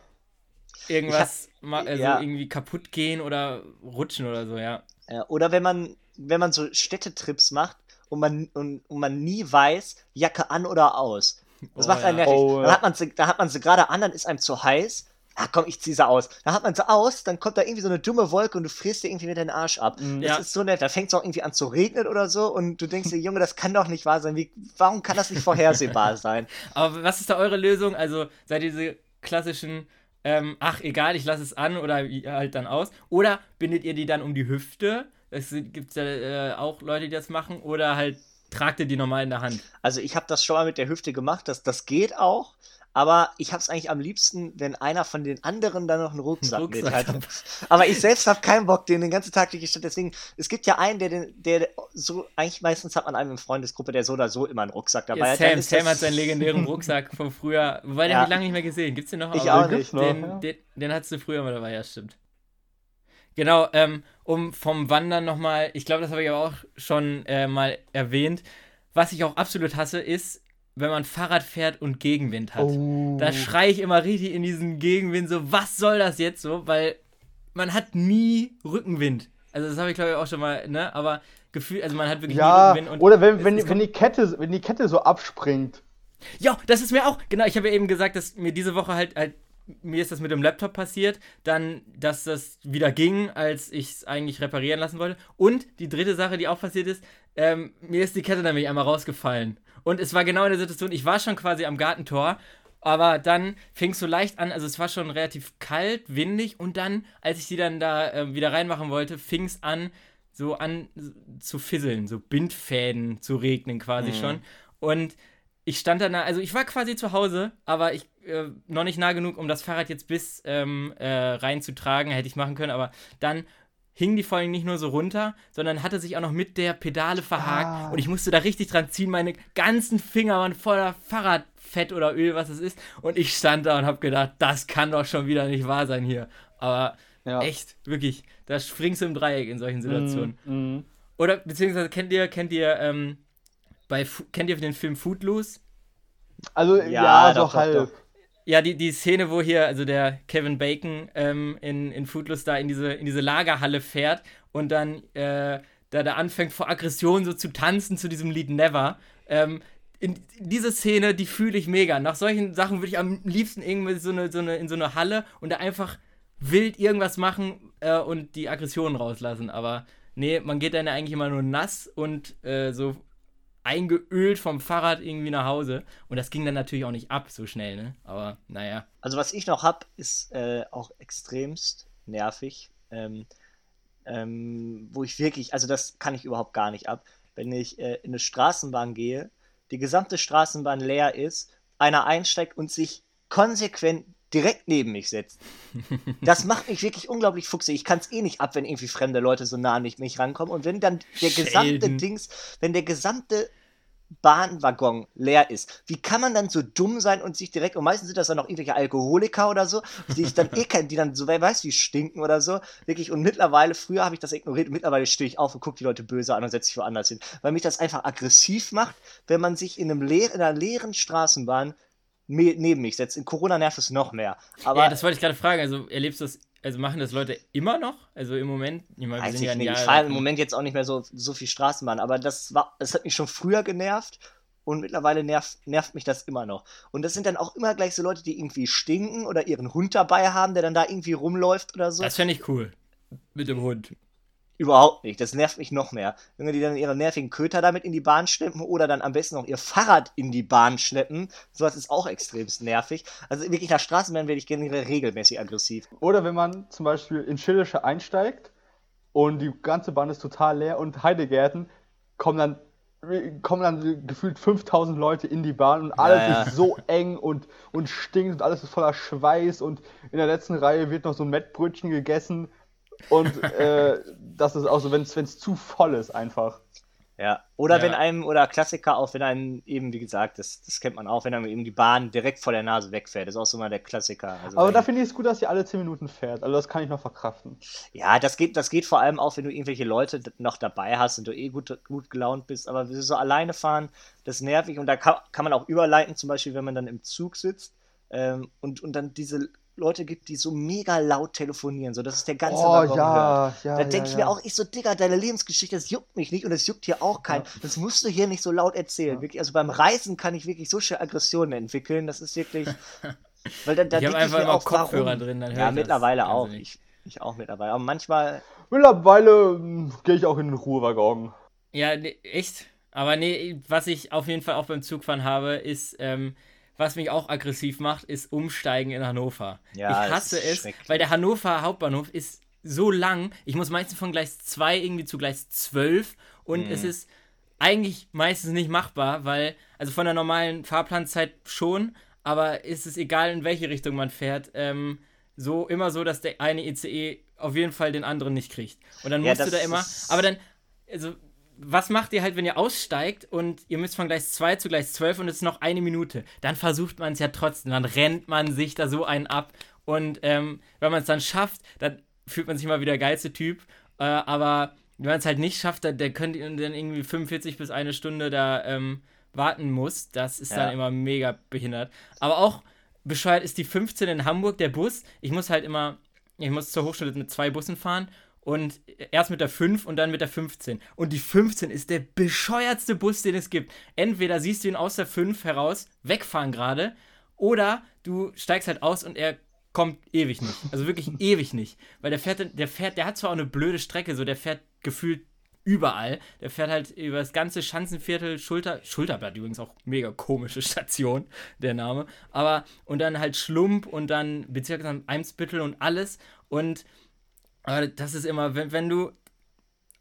irgendwas ma- also ja. irgendwie kaputt gehen oder rutschen oder so, ja. Ja, oder wenn man, wenn man so Städtetrips macht und man, und, und man nie weiß, Jacke an oder aus. Das Oh, macht einen ja. nervig. Oh, Dann hat man sie, da hat man sie gerade an, dann ist einem zu heiß. Ah komm, ich zieh sie aus. Dann hat man sie aus, dann kommt da irgendwie so eine dumme Wolke und du frisst dir irgendwie wieder den Arsch ab. Mhm. Das Ja. ist so nett. Da fängt es auch irgendwie an zu regnen oder so und du denkst dir, Junge, das kann doch nicht wahr sein. Wie, warum kann das nicht vorhersehbar <laughs> sein? Aber was ist da eure Lösung? Also seid ihr diese klassischen, ähm, ach egal, ich lasse es an oder halt dann aus? Oder bindet ihr die dann um die Hüfte? Es gibt ja äh, auch Leute, die das machen. Oder halt tragt ihr die normal in der Hand? Also ich habe das schon mal mit der Hüfte gemacht, das, das geht auch. Aber ich habe es eigentlich am liebsten, wenn einer von den anderen dann noch einen Rucksack, Rucksack mit hat. hat. Aber ich selbst habe keinen Bock, den den ganzen Tag durch die Stadt. Deswegen, es gibt ja einen, der, den, der so, eigentlich meistens hat man einen in Freundesgruppe, der so oder so immer einen Rucksack dabei Ja, hat. Sam, ist Sam hat seinen legendären <laughs> Rucksack von früher. Wobei, den Ja. habe ich lange nicht mehr gesehen. Gibt's den noch? Ich auch nicht. noch, Den, ja. den, den hattest du früher mal dabei, ja, stimmt. Genau, ähm, um vom Wandern nochmal, ich glaube, das habe ich aber auch schon äh, mal erwähnt. Was ich auch absolut hasse, ist, wenn man Fahrrad fährt und Gegenwind hat. Oh. Da schreie ich immer richtig in diesen Gegenwind so, was soll das jetzt so? Weil man hat nie Rückenwind. Also das habe ich glaube ich auch schon mal, ne? Aber Gefühl, also man hat wirklich Ja, nie Rückenwind. Und oder wenn, es- wenn, es wenn, die Kette, wenn die Kette so abspringt. Ja, das ist mir auch, genau, ich habe ja eben gesagt, dass mir diese Woche halt, halt mir ist das mit dem Laptop passiert, dann, dass das wieder ging, als ich es eigentlich reparieren lassen wollte. Und die dritte Sache, die auch passiert ist, ähm, mir ist die Kette nämlich einmal rausgefallen. Und es war genau in der Situation, ich war schon quasi am Gartentor, aber dann fing es so leicht an, also es war schon relativ kalt, windig und dann, als ich die dann da äh, wieder reinmachen wollte, fing es an, so an zu fisseln, so Bindfäden zu regnen quasi schon. Und ich stand dann, da- also ich war quasi zu Hause, aber ich äh, noch nicht nah genug, um das Fahrrad jetzt bis ähm, äh, reinzutragen, hätte ich machen können, aber dann hing die vor allem nicht nur so runter, sondern hatte sich auch noch mit der Pedale verhakt Ah. und ich musste da richtig dran ziehen. Meine ganzen Finger waren voller Fahrradfett oder Öl, was es ist. Und ich stand da und habe gedacht, das kann doch schon wieder nicht wahr sein hier. Aber Ja. echt, wirklich, da springst du im Dreieck in solchen Situationen. Mm, mm. Oder beziehungsweise kennt ihr, kennt ihr, ähm, bei kennt ihr den Film Footloose? Also, Ja, ja, doch, so doch, halb. doch. Ja, die, die Szene, wo hier, also der Kevin Bacon ähm, in, in Footloose da in diese, in diese Lagerhalle fährt und dann äh, da, da anfängt vor Aggression so zu tanzen zu diesem Lied Never. Ähm, in diese Szene, die fühle ich mega. Nach solchen Sachen würde ich am liebsten irgendwie so eine, so eine, in so eine Halle und da einfach wild irgendwas machen äh, und die Aggressionen rauslassen. Aber nee, man geht dann ja eigentlich immer nur nass und äh, so eingeölt vom Fahrrad irgendwie nach Hause. Und das ging dann natürlich auch nicht ab so schnell, ne? Aber naja. Also was ich noch hab, ist äh, auch extremst nervig. Ähm, ähm, wo ich wirklich, also das kann ich überhaupt gar nicht ab. Wenn ich äh, in eine Straßenbahn gehe, die gesamte Straßenbahn leer ist, einer einsteigt und sich konsequent direkt neben mich setzt. <laughs> Das macht mich wirklich unglaublich fuchsig. Ich kann es eh nicht ab, wenn irgendwie fremde Leute so nah an mich, mich rankommen. Und wenn dann der gesamte Schelden. Dings, wenn der gesamte Bahnwaggon leer ist. Wie kann man dann so dumm sein und sich direkt, und meistens sind das dann noch irgendwelche Alkoholiker oder so, die ich dann <laughs> eh kenne, die dann so, wer weiß wie stinken oder so, wirklich, und mittlerweile, früher habe ich das ignoriert, mittlerweile stehe ich auf und gucke die Leute böse an und setze mich woanders hin, weil mich das einfach aggressiv macht, wenn man sich in, einem leer, in einer leeren Straßenbahn neben mich setzt. In Corona nervt es noch mehr. Aber ja, das wollte ich gerade fragen. Also erlebst du das, also machen das Leute immer noch? Also im Moment? Ich, meine, wir Weiß sind ich ja nicht. Jahr Ich fahre im Moment jetzt auch nicht mehr so, so viel Straßenbahn, aber das war, das hat mich schon früher genervt und mittlerweile nervt, nervt mich das immer noch. Und das sind dann auch immer gleich so Leute, die irgendwie stinken oder ihren Hund dabei haben, der dann da irgendwie rumläuft oder so. Das fände ich cool. Mit dem Hund. Überhaupt nicht. Das nervt mich noch mehr. Wenn die dann ihre nervigen Köter damit in die Bahn schleppen oder dann am besten noch ihr Fahrrad in die Bahn schleppen, sowas ist auch extremst nervig. Also wirklich nach Straßenbahn werde ich generell regelmäßig aggressiv. Oder wenn man zum Beispiel in Schillische einsteigt und die ganze Bahn ist total leer und Heidegärten kommen dann kommen dann gefühlt 5000 Leute in die Bahn und alles Ja, ja. ist so eng und, und stinkt und alles ist voller Schweiß und in der letzten Reihe wird noch so ein Mettbrötchen gegessen und äh, das ist auch so, wenn es zu voll ist einfach. Ja. Oder Ja. wenn einem, oder Klassiker auch, wenn einem eben, wie gesagt, das, das kennt man auch, wenn einem eben die Bahn direkt vor der Nase wegfährt. Das ist auch so mal der Klassiker. Also Aber da finde ich es gut, dass sie alle 10 Minuten fährt. Also das kann ich noch verkraften. Ja, das geht, das geht vor allem auch, wenn du irgendwelche Leute noch dabei hast und du eh gut, gut gelaunt bist. Aber so alleine fahren, das ist nervig. Und da kann, kann man auch überleiten, zum Beispiel, wenn man dann im Zug sitzt ähm, und, und dann diese Leute gibt, die so mega laut telefonieren, so dass es der ganze Oh, Waggon ja, hört. ja, Da ja, denke ich ja. mir auch, ich so, Digga, deine Lebensgeschichte, das juckt mich nicht und das juckt hier auch keinen. Das musst du hier nicht so laut erzählen. Wirklich, also beim Reisen kann ich wirklich so schnell Aggressionen entwickeln. Das ist wirklich. <laughs> Weil da, da Ich habe einfach immer auch, Kopfhörer warum? drin, dann höre Ja, ich das mittlerweile auch. Ich, ich auch mittlerweile. Aber manchmal, Mittlerweile ähm, gehe ich auch in den Ruhewaggon. Ja, nee, echt. Aber nee, was ich auf jeden Fall auch beim Zugfahren habe, ist, ähm, was mich auch aggressiv macht, ist Umsteigen in Hannover. Ja, ich hasse es, weil der Hannover Hauptbahnhof ist so lang. Ich muss meistens von Gleis 2 irgendwie zu Gleis 12 und Mhm. es ist eigentlich meistens nicht machbar, weil, also von der normalen Fahrplanzeit schon, aber ist es egal, in welche Richtung man fährt, ähm, so immer so, dass der eine ICE auf jeden Fall den anderen nicht kriegt. Und dann Ja, musst du da immer, aber dann, also, was macht ihr halt, wenn ihr aussteigt und ihr müsst von Gleis 2 zu Gleis 12 und es ist noch eine Minute? Dann versucht man es ja trotzdem, dann rennt man sich da so einen ab und ähm, wenn man es dann schafft, dann fühlt man sich mal wie der geilste Typ, äh, aber wenn man es halt nicht schafft, dann, dann könnt ihr dann irgendwie 45 bis eine Stunde da ähm, warten muss, das ist Ja. dann immer mega behindert. Aber auch bescheuert ist die 15 in Hamburg, der Bus. Ich muss halt immer, ich muss zur Hochschule mit zwei Bussen fahren und erst mit der 5 und dann mit der 15. Und die 15 ist der bescheuertste Bus, den es gibt. Entweder siehst du ihn aus der 5 heraus, wegfahren gerade, oder du steigst halt aus und er kommt ewig nicht. Also wirklich <laughs> ewig nicht. Weil der fährt, der fährt, der hat zwar auch eine blöde Strecke, so der fährt gefühlt überall. Der fährt halt über das ganze Schanzenviertel, Schulter, Schulterblatt übrigens auch mega komische Station, der Name. Aber, und dann halt Schlump und dann Bezirksamt Eimsbüttel und alles. Und aber das ist immer, wenn, wenn du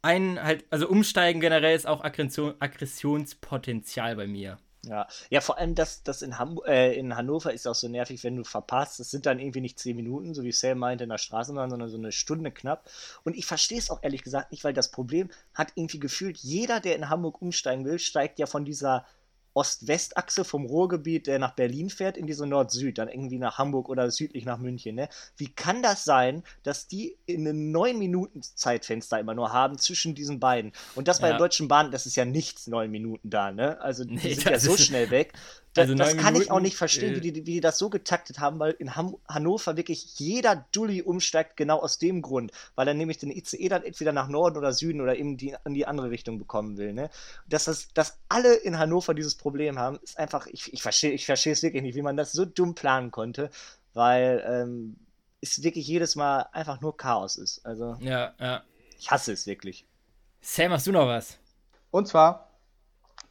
einen halt, also umsteigen generell ist auch Aggression, Aggressionspotenzial bei mir. ja. Ja, vor allem das, das in, Hamburg, äh, in Hannover ist auch so nervig, wenn du verpasst. Es sind dann irgendwie nicht zehn Minuten, so wie Sam meinte in der Straßenbahn, sondern so eine Stunde knapp. Und ich verstehe es auch ehrlich gesagt nicht, weil das Problem hat irgendwie gefühlt, jeder, der in Hamburg umsteigen will, steigt ja von dieser Ost-West-Achse vom Ruhrgebiet, der nach Berlin fährt, in diese Nord-Süd, dann irgendwie nach Hamburg oder südlich nach München. Ne? Wie kann das sein, dass die in einem neun Minuten Zeitfenster immer nur haben zwischen diesen beiden? Und das bei Ja. der Deutschen Bahn, das ist ja nichts neun Minuten da, ne? Also die Nee, sind ja so schnell weg. Also das kann ich auch Minuten, nicht verstehen, äh, wie, die, wie die das so getaktet haben, weil in Ham Hannover wirklich jeder Dulli umsteigt, genau aus dem Grund, weil er nämlich den ICE dann entweder nach Norden oder Süden oder eben die, in die andere Richtung bekommen will. Ne? Dass, das, dass alle in Hannover dieses Problem haben, ist einfach, ich, ich verstehe ich verstehe es wirklich nicht, wie man das so dumm planen konnte, weil ähm, es wirklich jedes Mal einfach nur Chaos ist. Also Ja, ja. ich hasse es wirklich. Sam, hast du noch was? Und zwar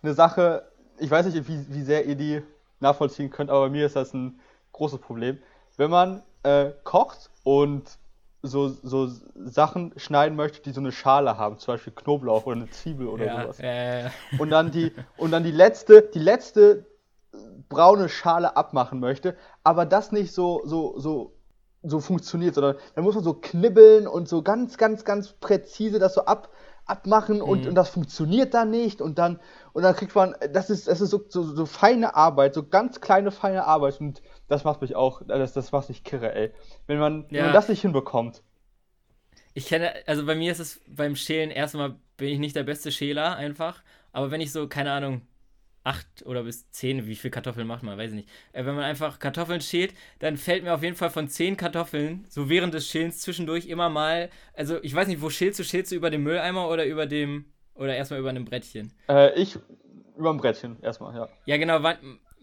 eine Sache, ich weiß nicht, wie, wie sehr ihr die nachvollziehen könnt, aber bei mir ist das ein großes Problem. Wenn man äh, kocht und so, so Sachen schneiden möchte, die so eine Schale haben, zum Beispiel Knoblauch oder eine Zwiebel oder ja, sowas. äh, Und dann die, und dann die letzte, die letzte braune Schale abmachen möchte, aber das nicht so, so, so, so funktioniert, sondern dann muss man so knibbeln und so ganz, ganz, ganz präzise das so ab, abmachen und, Mhm. und das funktioniert dann nicht und dann, und dann kriegt man, das ist, das ist so, so, so feine Arbeit, so ganz kleine, feine Arbeit und das macht mich auch, das, das macht mich kirre, ey. Wenn man, wenn Ja. man das nicht hinbekommt. Ich kenne, also bei mir ist es beim Schälen erstmal bin ich nicht der beste Schäler einfach, aber wenn ich so, keine Ahnung, acht oder bis zehn, wie viel Kartoffeln macht man, weiß ich nicht. Äh, wenn man einfach Kartoffeln schält, dann fällt mir auf jeden Fall von zehn Kartoffeln, so während des Schälens zwischendurch immer mal, also ich weiß nicht, wo schälst du? Schälst du über dem Mülleimer oder über dem, oder erstmal über einem Brettchen? Äh, ich über ein Brettchen erstmal, ja. Ja, genau,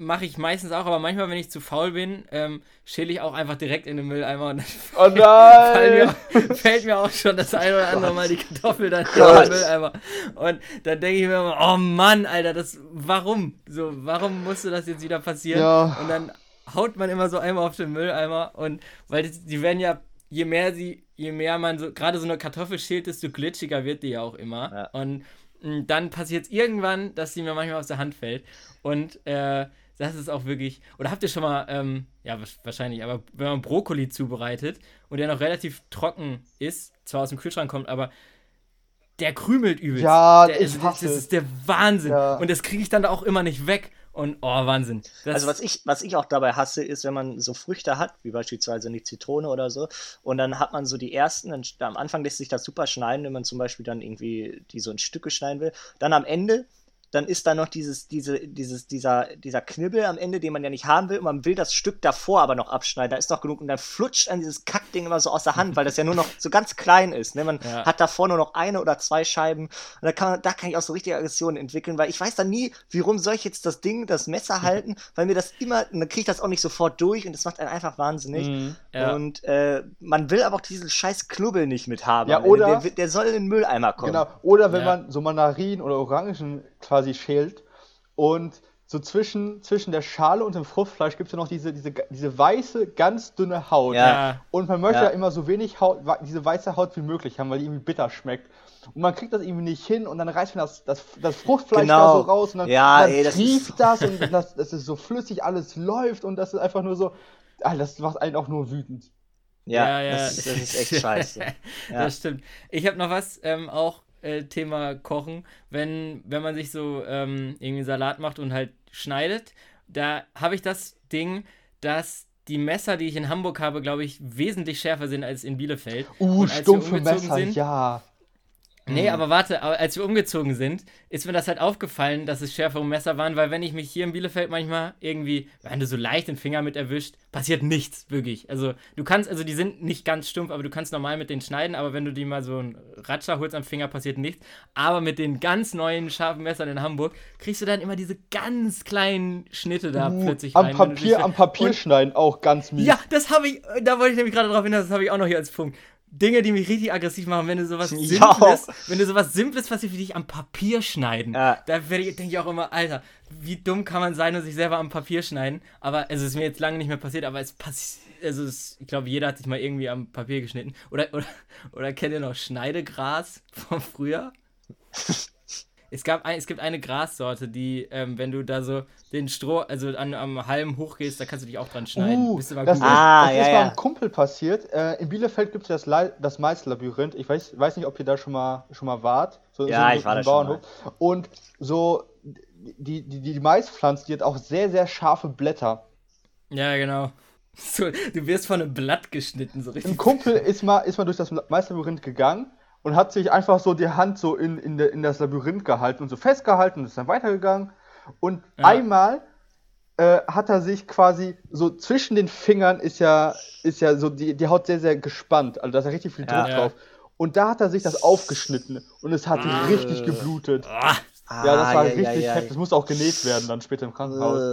mache ich meistens auch, aber manchmal, wenn ich zu faul bin, ähm, schäle ich auch einfach direkt in den Mülleimer und dann Oh <laughs> nein! mir, <laughs> fällt mir auch schon das ein oder andere Mal die Kartoffel dann in Gott. den Mülleimer. Und dann denke ich mir immer, oh Mann, Alter, das, warum? So, warum musste das jetzt wieder passieren? Ja. Und dann haut man immer so einmal auf den Mülleimer und, weil die, die werden ja, je mehr sie, je mehr man so, gerade so eine Kartoffel schält, desto glitschiger wird die ja auch immer. Ja. Und mh, dann passiert es irgendwann, dass die mir manchmal aus der Hand fällt. Und, äh, das ist auch wirklich. Oder habt ihr schon mal, ähm, ja, wahrscheinlich, aber wenn man Brokkoli zubereitet und der noch relativ trocken ist, zwar aus dem Kühlschrank kommt, aber der krümelt übelst. Ja, der, ich das, hasse das ist der Wahnsinn. Ja. Und das kriege ich dann da auch immer nicht weg. Und oh, Wahnsinn. Das, Also was ich, was ich auch dabei hasse, ist, wenn man so Früchte hat, wie beispielsweise eine Zitrone oder so, und dann hat man so die ersten, dann, da am Anfang lässt sich das super schneiden, wenn man zum Beispiel dann irgendwie die so in Stücke schneiden will. Dann am Ende dann ist da noch dieses, diese, dieses, dieser, dieser Knibbel am Ende, den man ja nicht haben will, und man will das Stück davor aber noch abschneiden, da ist noch genug, und dann flutscht an dieses Kackding immer so aus der Hand, weil das ja nur noch so ganz klein ist. Ne? Man Ja. hat davor nur noch eine oder zwei Scheiben, und da kann, man, da kann ich auch so richtige Aggressionen entwickeln, weil ich weiß dann nie, warum soll ich jetzt das Ding, das Messer <laughs> halten, weil mir das immer, dann kriege ich das auch nicht sofort durch, und das macht einen einfach wahnsinnig. Mhm. Ja. Und äh, man will aber auch diesen scheiß Knubbel nicht mit haben. Ja, oder- der, der soll in den Mülleimer kommen. Genau. Oder wenn man so Mandarinen oder Orangen quasi schält und so zwischen, zwischen der Schale und dem Fruchtfleisch gibt es ja noch diese, diese, diese weiße, ganz dünne Haut. Ja. Ja. Und man möchte Ja. ja. immer so wenig Haut, diese weiße Haut wie möglich haben, weil die irgendwie bitter schmeckt. Und man kriegt das irgendwie nicht hin und dann reißt man das, das, das Fruchtfleisch Genau. da so raus und dann, Ja, dann ey, das ist das und <laughs> das, das ist so flüssig, alles läuft und das ist einfach nur so, ah, das macht einen auch nur wütend. Ja, Das, ist, das ist echt <laughs> scheiße. Ja. Das stimmt. Ich habe noch was, ähm, auch äh, Thema Kochen. Wenn, wenn man sich so ähm, irgendwie Salat macht und halt schneidet, da habe ich das Ding, dass die Messer, die ich in Hamburg habe, glaube ich, wesentlich schärfer sind als in Bielefeld. Uh, Und als stumpfe Messer, sind- ja. Nee, aber warte, als wir umgezogen sind, ist mir das halt aufgefallen, dass es schärfere Messer waren, weil wenn ich mich hier in Bielefeld manchmal irgendwie, wenn du so leicht den Finger mit erwischt, passiert nichts, wirklich. Also du kannst, also die sind nicht ganz stumpf, aber du kannst normal mit denen schneiden, aber wenn du die mal so einen Ratscher holst am Finger, passiert nichts. Aber mit den ganz neuen scharfen Messern in Hamburg kriegst du dann immer diese ganz kleinen Schnitte da Uh, plötzlich am rein. Papier, am Papier schneiden auch ganz mies. ja, das habe ich, da wollte ich nämlich gerade drauf hinaus, das habe ich auch noch hier als Punkt. Dinge, die mich richtig aggressiv machen, wenn du sowas <laughs> Ja. Simples, wenn du sowas Simples passiert wie dich am Papier schneiden. Ja. Da denke ich auch immer, Alter, wie dumm kann man sein und sich selber am Papier schneiden? Aber also, es ist mir jetzt lange nicht mehr passiert, aber es passiert, also es, ich glaube, jeder hat sich mal irgendwie am Papier geschnitten. Oder, oder, oder kennt ihr noch Schneidegras von früher? <laughs> Es, gab ein, es gibt eine Grassorte, die, ähm, wenn du da so den Stroh, also an, am Halm hochgehst, da kannst du dich auch dran schneiden. Uh, Bist du mal das, ist, Ah, das ja, ist ja. mal einem Kumpel passiert. Äh, in Bielefeld gibt es das, das Maislabyrinth. Ich weiß, weiß nicht, ob ihr da schon mal, schon mal wart. So, Ja, so, ich war da schon Bauernhof. Und so, die, die, die Maispflanze, die hat auch sehr, sehr scharfe Blätter. Ja, genau. <laughs> So, du wirst von einem Blatt geschnitten, so Ein richtig. Kumpel ist mal, ist mal durch das Maislabyrinth gegangen und hat sich einfach so die Hand so in, in, de, in das Labyrinth gehalten und so festgehalten und ist dann weitergegangen. Und Ja. einmal äh, hat er sich quasi so zwischen den Fingern ist ja, ist ja so die, die Haut sehr, sehr gespannt. Also da ist ja richtig viel. Druck Ja. drauf. Und da hat er sich das aufgeschnitten und es hat Ah. richtig geblutet. Ah, Ja, das war Ah, richtig ja, ja, heftig. Das musste auch genäht werden dann später im Krankenhaus.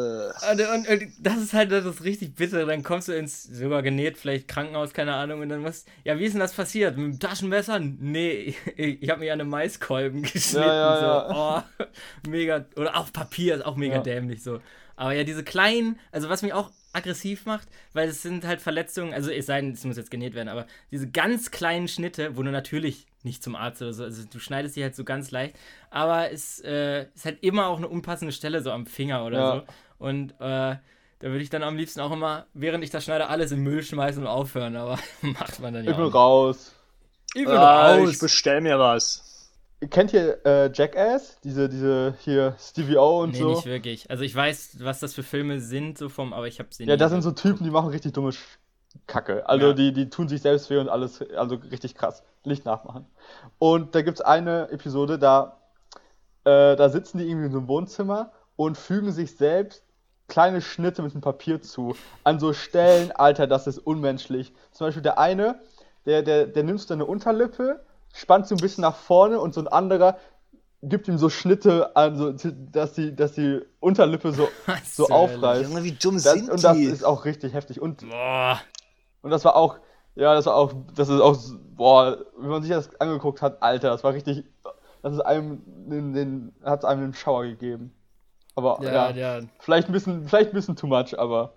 Äh, und, und, und das ist halt das richtig bitter. Dann kommst du ins sogar genäht, vielleicht Krankenhaus, keine Ahnung, und dann musst ja, wie ist denn das passiert? Mit dem Taschenmesser? Nee, <laughs> ich, ich habe mir an einem Maiskolben <laughs> geschnitten. Ja, So. Oh, <laughs> mega. Oder auf Papier ist auch mega Ja. dämlich so. Aber ja, diese kleinen, also was mich auch aggressiv macht, weil es sind halt Verletzungen, also es sei denn, es muss jetzt genäht werden, aber diese ganz kleinen Schnitte, wo du natürlich nicht zum Arzt oder so, also du schneidest die halt so ganz leicht, aber es äh, ist halt immer auch eine unpassende Stelle so am Finger oder Ja. so. Und äh, da würde ich dann am liebsten auch immer, während ich das schneide, alles im Müll schmeißen und aufhören, aber <laughs> macht man dann ja Ich bin auch. raus. Ich bin ah, raus. ich bestell mir was. Kennt ihr äh, Jackass? Diese, diese hier Stevie O und nee, so? nicht wirklich. Also ich weiß, was das für Filme sind, so vom, aber ich habe sie Ja, das sind so. Typen, die machen richtig dumme Kacke. Also Ja. die, die tun sich selbst weh und alles, also richtig krass. Nicht nachmachen. Und da gibt's eine Episode, da, äh, da sitzen die irgendwie in so einem Wohnzimmer und fügen sich selbst kleine Schnitte mit dem Papier zu. An so Stellen, Alter, das ist unmenschlich. Zum Beispiel der eine, der, der, der nimmt so eine Unterlippe, spannt sie ein bisschen nach vorne und so ein anderer gibt ihm so Schnitte an, so, dass die, dass die Unterlippe so, <laughs> so aufreißt. Junge, wie dumm Das, sind und das die? ist auch richtig heftig. Und, Boah. und das war auch, ja, das war auch, das ist auch, boah, wenn man sich das angeguckt hat, Alter, das war richtig, das ist einem, den, den, hat es einem den Schauer gegeben. Aber Ja, ja, ja. vielleicht ein bisschen, vielleicht ein bisschen too much, aber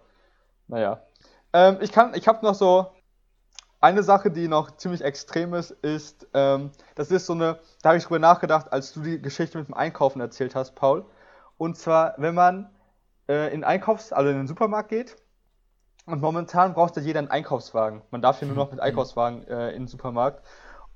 naja. Ähm, ich kann, ich habe noch so eine Sache, die noch ziemlich extrem ist, ist, ähm, das ist so eine, da habe ich drüber nachgedacht, als du die Geschichte mit dem Einkaufen erzählt hast, Paul. Und zwar, wenn man äh, in Einkaufs-, also in den Supermarkt geht, und momentan braucht ja jeder einen Einkaufswagen. Man darf ja nur noch mit Einkaufswagen äh, in den Supermarkt.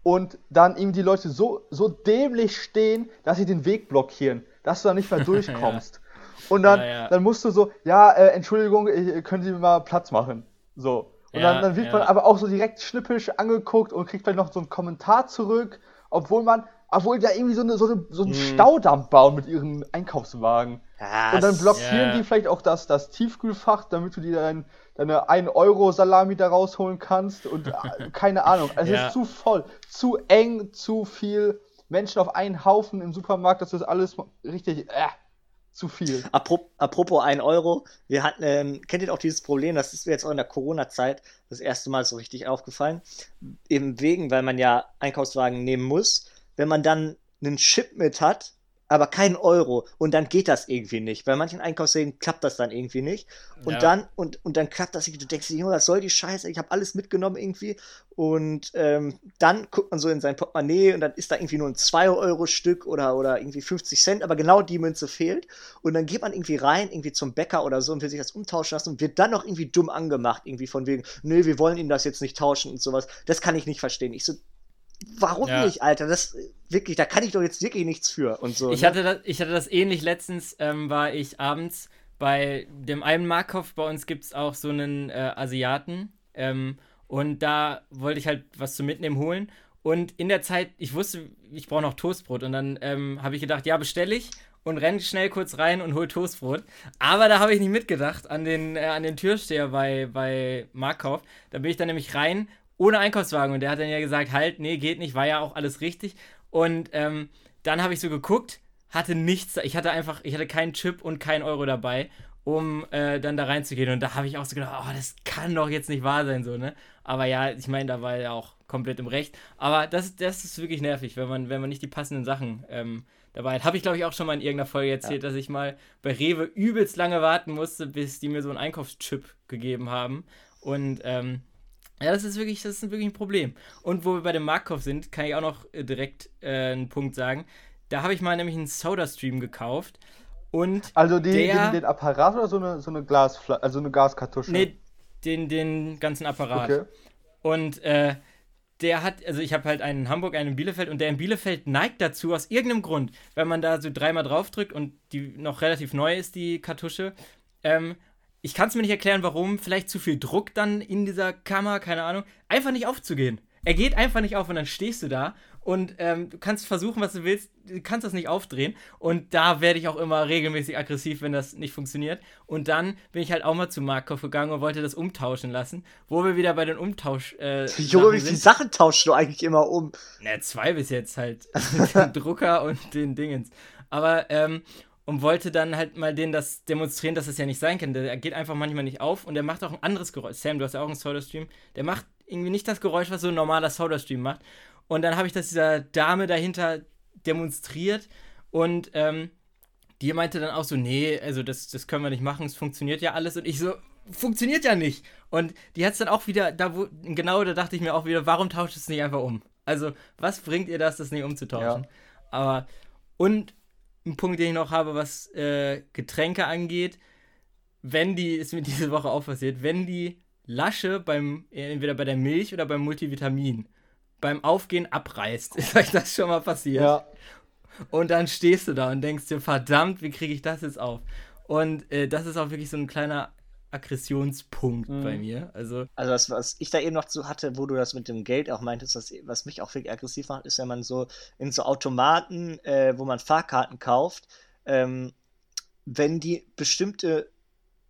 Und dann eben die Leute so, so dämlich stehen, dass sie den Weg blockieren, dass du da nicht mehr <laughs> durchkommst. Und dann, Ja, ja. dann musst du so, ja, äh, Entschuldigung, äh, können Sie mir mal Platz machen? So. Und Ja, dann, dann wird ja. man aber auch so direkt schnippisch angeguckt und kriegt vielleicht noch so einen Kommentar zurück, obwohl man obwohl da irgendwie so, eine, so, eine, so einen Mhm. Staudamm bauen mit ihren Einkaufswagen. Ja, Und dann blockieren ja. die vielleicht auch das, das Tiefkühlfach, damit du dir dein, deine 1-Euro-Salami da rausholen kannst. Und äh, <laughs> keine Ahnung. Es Ja. ist zu voll, zu eng, zu viel Menschen auf einen Haufen im Supermarkt. Das ist alles richtig äh, zu viel. Apro- Apropos 1 Euro, wir hatten, ähm, kennt ihr auch dieses Problem, das ist mir jetzt auch in der Corona-Zeit das erste Mal so richtig aufgefallen. Eben wegen, weil man ja Einkaufswagen nehmen muss, wenn man dann einen Chip mit hat, aber keinen Euro und dann geht das irgendwie nicht. Bei manchen Einkaufswegen klappt das dann irgendwie nicht. Und Ja. dann, und, und dann klappt das nicht. Du denkst dir, Junge, was soll die Scheiße? Ich habe alles mitgenommen irgendwie. Und ähm, dann guckt man so in sein Portemonnaie und dann ist da irgendwie nur ein 2-Euro-Stück oder, oder irgendwie 50 Cent, aber genau die Münze fehlt. Und dann geht man irgendwie rein, irgendwie zum Bäcker oder so und will sich das umtauschen lassen und wird dann noch irgendwie dumm angemacht, irgendwie von wegen, nö, wir wollen Ihnen das jetzt nicht tauschen und sowas. Das kann ich nicht verstehen. Ich so, warum Ja. nicht, Alter? Das wirklich, da kann ich doch jetzt wirklich nichts für und so. Ich ne? hatte das, ich hatte das ähnlich letztens, ähm, war ich abends bei dem einen Markov, bei uns gibt es auch so einen äh, Asiaten. Ähm, und da wollte ich halt was zum Mitnehmen holen. Und in der Zeit, ich wusste, ich brauche noch Toastbrot. Und dann ähm, habe ich gedacht, ja, bestelle ich und renne schnell kurz rein und hol Toastbrot. Aber da habe ich nicht mitgedacht an den, äh, an den Türsteher bei, bei Markov. Da bin ich dann nämlich rein ohne Einkaufswagen. Und der hat dann ja gesagt, halt, nee, geht nicht, war ja auch alles richtig. Und ähm, dann habe ich so geguckt, hatte nichts, ich hatte einfach, ich hatte keinen Chip und keinen Euro dabei, um äh, dann da reinzugehen. Und da habe ich auch so gedacht, oh, das kann doch jetzt nicht wahr sein, so, ne? Aber ja, ich meine, da war er auch komplett im Recht. Aber das, das ist wirklich nervig, wenn man, wenn man nicht die passenden Sachen ähm, dabei hat. Habe ich, glaube ich, auch schon mal in irgendeiner Folge erzählt, dass ich mal bei Rewe übelst lange warten musste, bis die mir so einen Einkaufschip gegeben haben. Und ähm, ja, das ist wirklich, das ist wirklich ein Problem. Und wo wir bei dem Marktkauf sind, kann ich auch noch äh, direkt äh, einen Punkt sagen. Da habe ich mal nämlich einen Soda-Stream gekauft. Und Also die, Der- den, den Apparat oder so eine, so eine Glasflasche, also eine Gaskartusche? nee, den, den ganzen Apparat. Okay. Und äh, der hat, also ich habe halt einen in Hamburg, einen in Bielefeld und der in Bielefeld neigt dazu, aus irgendeinem Grund, wenn man da so dreimal draufdrückt und die noch relativ neu ist, die Kartusche, ähm, ich kann es mir nicht erklären, warum, vielleicht zu viel Druck dann in dieser Kammer, keine Ahnung, einfach nicht aufzugehen. Er geht einfach nicht auf und dann stehst du da und ähm, du kannst versuchen, was du willst, du kannst das nicht aufdrehen und da werde ich auch immer regelmäßig aggressiv, wenn das nicht funktioniert. Und dann bin ich halt auch mal zu Markov gegangen und wollte das umtauschen lassen, wo wir wieder bei den Umtausch äh, <laughs> Junge, wie viele. Sachen tauschst du eigentlich immer um? Na, zwei bis jetzt halt. <laughs> den Drucker und den Dingens. Aber, ähm, und wollte dann halt mal denen das demonstrieren, dass das ja nicht sein kann. Der geht einfach manchmal nicht auf und der macht auch ein anderes Geräusch. Sam, du hast ja auch einen Soda-Stream. Der macht irgendwie nicht das Geräusch, was so ein normaler Soda-Stream macht. Und dann habe ich das dieser Dame dahinter demonstriert und ähm, die meinte dann auch so, nee, also das, das können wir nicht machen, es funktioniert ja alles. Und ich so, funktioniert ja nicht. Und die hat es dann auch wieder, da wo, genau da dachte ich mir auch wieder, warum tauscht es nicht einfach um? Also, was bringt ihr das, das nicht umzutauschen? Ja. Aber, und ein Punkt, den ich noch habe, was äh, Getränke angeht, wenn die, ist mir <laughs> diese Woche auch passiert, wenn die Lasche beim, entweder bei der Milch oder beim Multivitamin beim Aufgehen abreißt, <laughs> ist euch das schon mal passiert? Ja. Und dann stehst du da und denkst dir, verdammt, wie kriege ich das jetzt auf? Und äh, das ist auch wirklich so ein kleiner Aggressionspunkt Mhm. bei mir. Also, Also was, was ich da eben noch zu hatte, wo du das mit dem Geld auch meintest, das, was mich auch wirklich aggressiv macht, ist, wenn man so in so Automaten, äh, wo man Fahrkarten kauft, ähm, wenn die bestimmte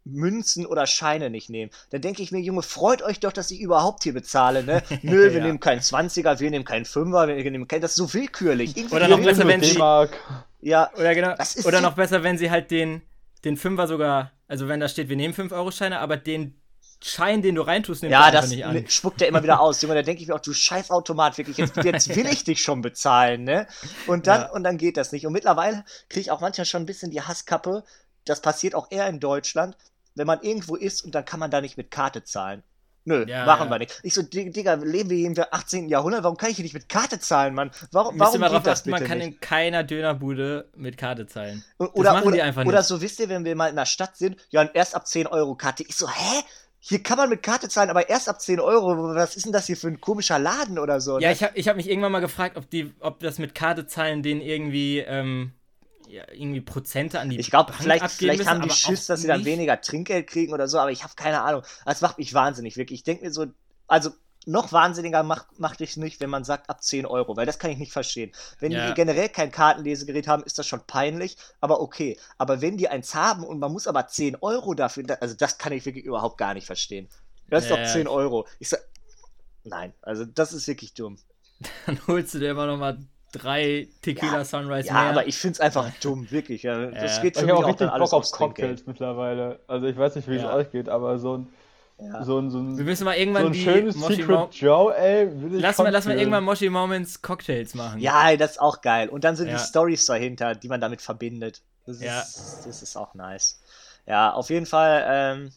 Münzen oder Scheine nicht nehmen. Dann denke ich mir, Junge, freut euch doch, dass ich überhaupt hier bezahle, ne? <laughs> Nö, wir Ja. nehmen keinen 20er, wir nehmen keinen 5er, wir nehmen keinen, das ist so willkürlich. Irgendwie Oder noch besser, wenn sie-. Ja, oder genau, oder noch besser, wenn sie halt den, den Fünfer sogar, also wenn da steht, wir nehmen 5-Euro-Scheine, aber den Schein, den du reintust, nimmst Ja, du das nicht an. ne- spuckt er immer wieder aus. Junge, da denke ich mir auch, du Scheißautomat, wirklich, jetzt, jetzt will ich dich schon bezahlen, ne? Und dann, Ja. und dann geht das nicht. Und mittlerweile kriege ich auch manchmal schon ein bisschen die Hasskappe. Das passiert auch eher in Deutschland, wenn man irgendwo ist und dann kann man da nicht mit Karte zahlen. Nö, Ja, machen ja. wir nicht. Ich so, Dig- Digga, leben wir hier im 18. Jahrhundert? Warum kann ich hier nicht mit Karte zahlen, Mann? Warum, warum geht das achten, bitte man kann nicht? in keiner Dönerbude mit Karte zahlen. Das Oder, machen die oder, einfach oder nicht. so, wisst ihr, wenn wir mal in der Stadt sind, ja, erst ab 10 Euro Karte. Ich so, hä? Hier kann man mit Karte zahlen, aber erst ab 10 Euro. Was ist denn das hier für ein komischer Laden oder so? Ja, ne? ich habe ich hab mich irgendwann mal gefragt, ob, die, ob das mit Karte zahlen denen irgendwie, ähm, ja, irgendwie Prozente an die Ich glaube, vielleicht, vielleicht müssen, haben die Schiss, dass sie dann nicht. weniger Trinkgeld kriegen oder so, aber ich habe keine Ahnung. Das macht mich wahnsinnig, wirklich. Ich denke mir so, also noch wahnsinniger macht, macht ich nicht, wenn man sagt ab 10 Euro, weil das kann ich nicht verstehen. Wenn Ja. die generell kein Kartenlesegerät haben, ist das schon peinlich, aber okay. Aber wenn die eins haben und man muss aber 10 Euro dafür, da- also das kann ich wirklich überhaupt gar nicht verstehen. Das ist doch ja. 10 Euro. Ich sag, nein, also das ist wirklich dumm. <laughs> Dann holst du dir immer noch mal drei Tequila Ja, Sunrise Ja, mehr. aber ich finde es einfach <laughs> dumm, wirklich. Ja. Das Ja. geht Ich habe auch richtig Bock auf. Cocktails mittlerweile. Also ich weiß nicht, wie es euch geht, aber so ein, Ja. so ein, so ein, wir müssen mal so irgendwann ein die schönes Moshi Secret Mo Joe, ey. will ich lass, mal, lass mal irgendwann Moshi Moments Cocktails machen. Ja, das ist auch geil. Und dann sind Ja. die Stories dahinter, die man damit verbindet. Das ist, das ist auch nice. Ja, auf jeden Fall. Ähm,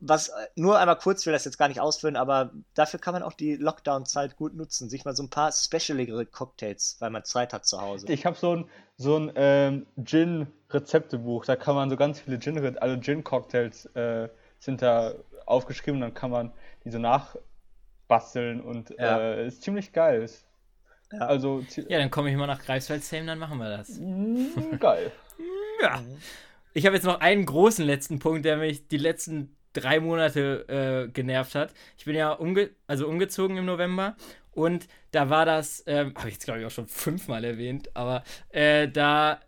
was äh, nur einmal kurz, ich will das jetzt gar nicht ausführen, aber dafür kann man auch die Lockdown-Zeit gut nutzen. Sich mal so ein paar specialigere Cocktails, weil man Zeit hat zu Hause. Ich habe so ein, so ein ähm, Gin-Rezeptebuch, da kann man so ganz viele Gin, alle Gin-Cocktails äh, sind da aufgeschrieben, dann kann man diese nachbasteln und Ja. äh, ist ziemlich geil. Ist, Ja. Also Ja, dann komme ich mal nach Greifswald-Same, dann machen wir das. mm, geil. <laughs> Ja. Ich habe jetzt noch einen großen letzten Punkt, der mich die letzten drei Monate äh, genervt hat. Ich bin ja umge also umgezogen im November und da war das, ähm, habe ich jetzt glaube ich auch schon fünfmal erwähnt, aber äh, da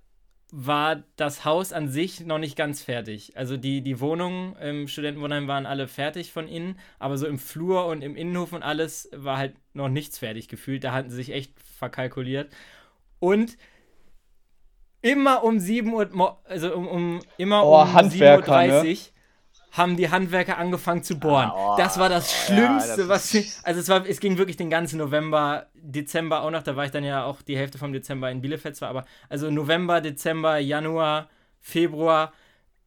war das Haus an sich noch nicht ganz fertig. Also die, die Wohnungen im Studentenwohnheim waren alle fertig von innen, aber so im Flur und im Innenhof und alles war halt noch nichts fertig gefühlt. Da hatten sie sich echt verkalkuliert. Und immer um 7 Uhr, also um, um immer Oh, um Handwerker, 7.30 Uhr haben die Handwerker angefangen zu bohren. Ah, oh, das war das ja, Schlimmste, das was ich, also es war, es ging wirklich den ganzen November, Dezember auch noch, da war ich dann ja auch die Hälfte vom Dezember in Bielefeld zwar, aber also November, Dezember, Januar, Februar,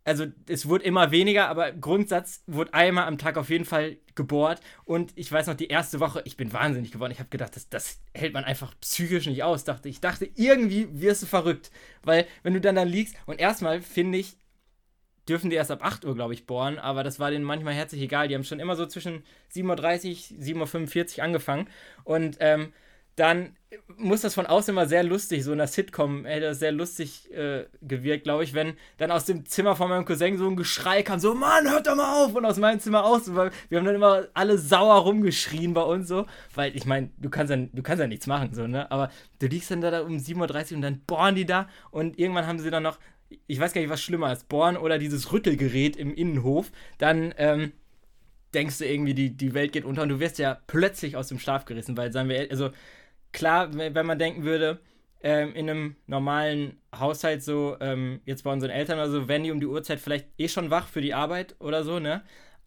also es wurde immer weniger, aber im Grundsatz wurde einmal am Tag auf jeden Fall gebohrt. Und ich weiß noch, die erste Woche, ich bin wahnsinnig geworden. Ich habe gedacht, das, das hält man einfach psychisch nicht aus. Dachte, ich dachte, irgendwie wirst du verrückt. Weil, wenn du dann da liegst, und erstmal finde ich, dürfen die erst ab 8 Uhr, glaube ich, bohren, aber das war denen manchmal herzlich egal. Die haben schon immer so zwischen 7.30 Uhr, 7.45 Uhr angefangen. Und ähm, dann muss das von außen immer sehr lustig, so in der Sitcom, hätte das sehr lustig äh, gewirkt, glaube ich, wenn dann aus dem Zimmer von meinem Cousin so ein Geschrei kam, so, Mann, hört doch mal auf! Und aus meinem Zimmer aus, weil wir haben dann immer alle sauer rumgeschrien bei uns so, weil ich meine, du kannst ja, du kannst ja nichts machen, so, ne? Aber du liegst dann da, da um 7.30 Uhr und dann bohren die da und irgendwann haben sie dann noch, ich weiß gar nicht, was schlimmer ist, bohren oder dieses Rüttelgerät im Innenhof, dann, ähm, denkst du irgendwie, die, die Welt geht unter und du wirst ja plötzlich aus dem Schlaf gerissen, weil, sagen wir, also klar, wenn wenn man denken würde, ähm, in einem normalen Haushalt so, ähm, jetzt bei unseren Eltern oder so, werden die um die Uhrzeit vielleicht eh schon wach für die Arbeit oder so, ne?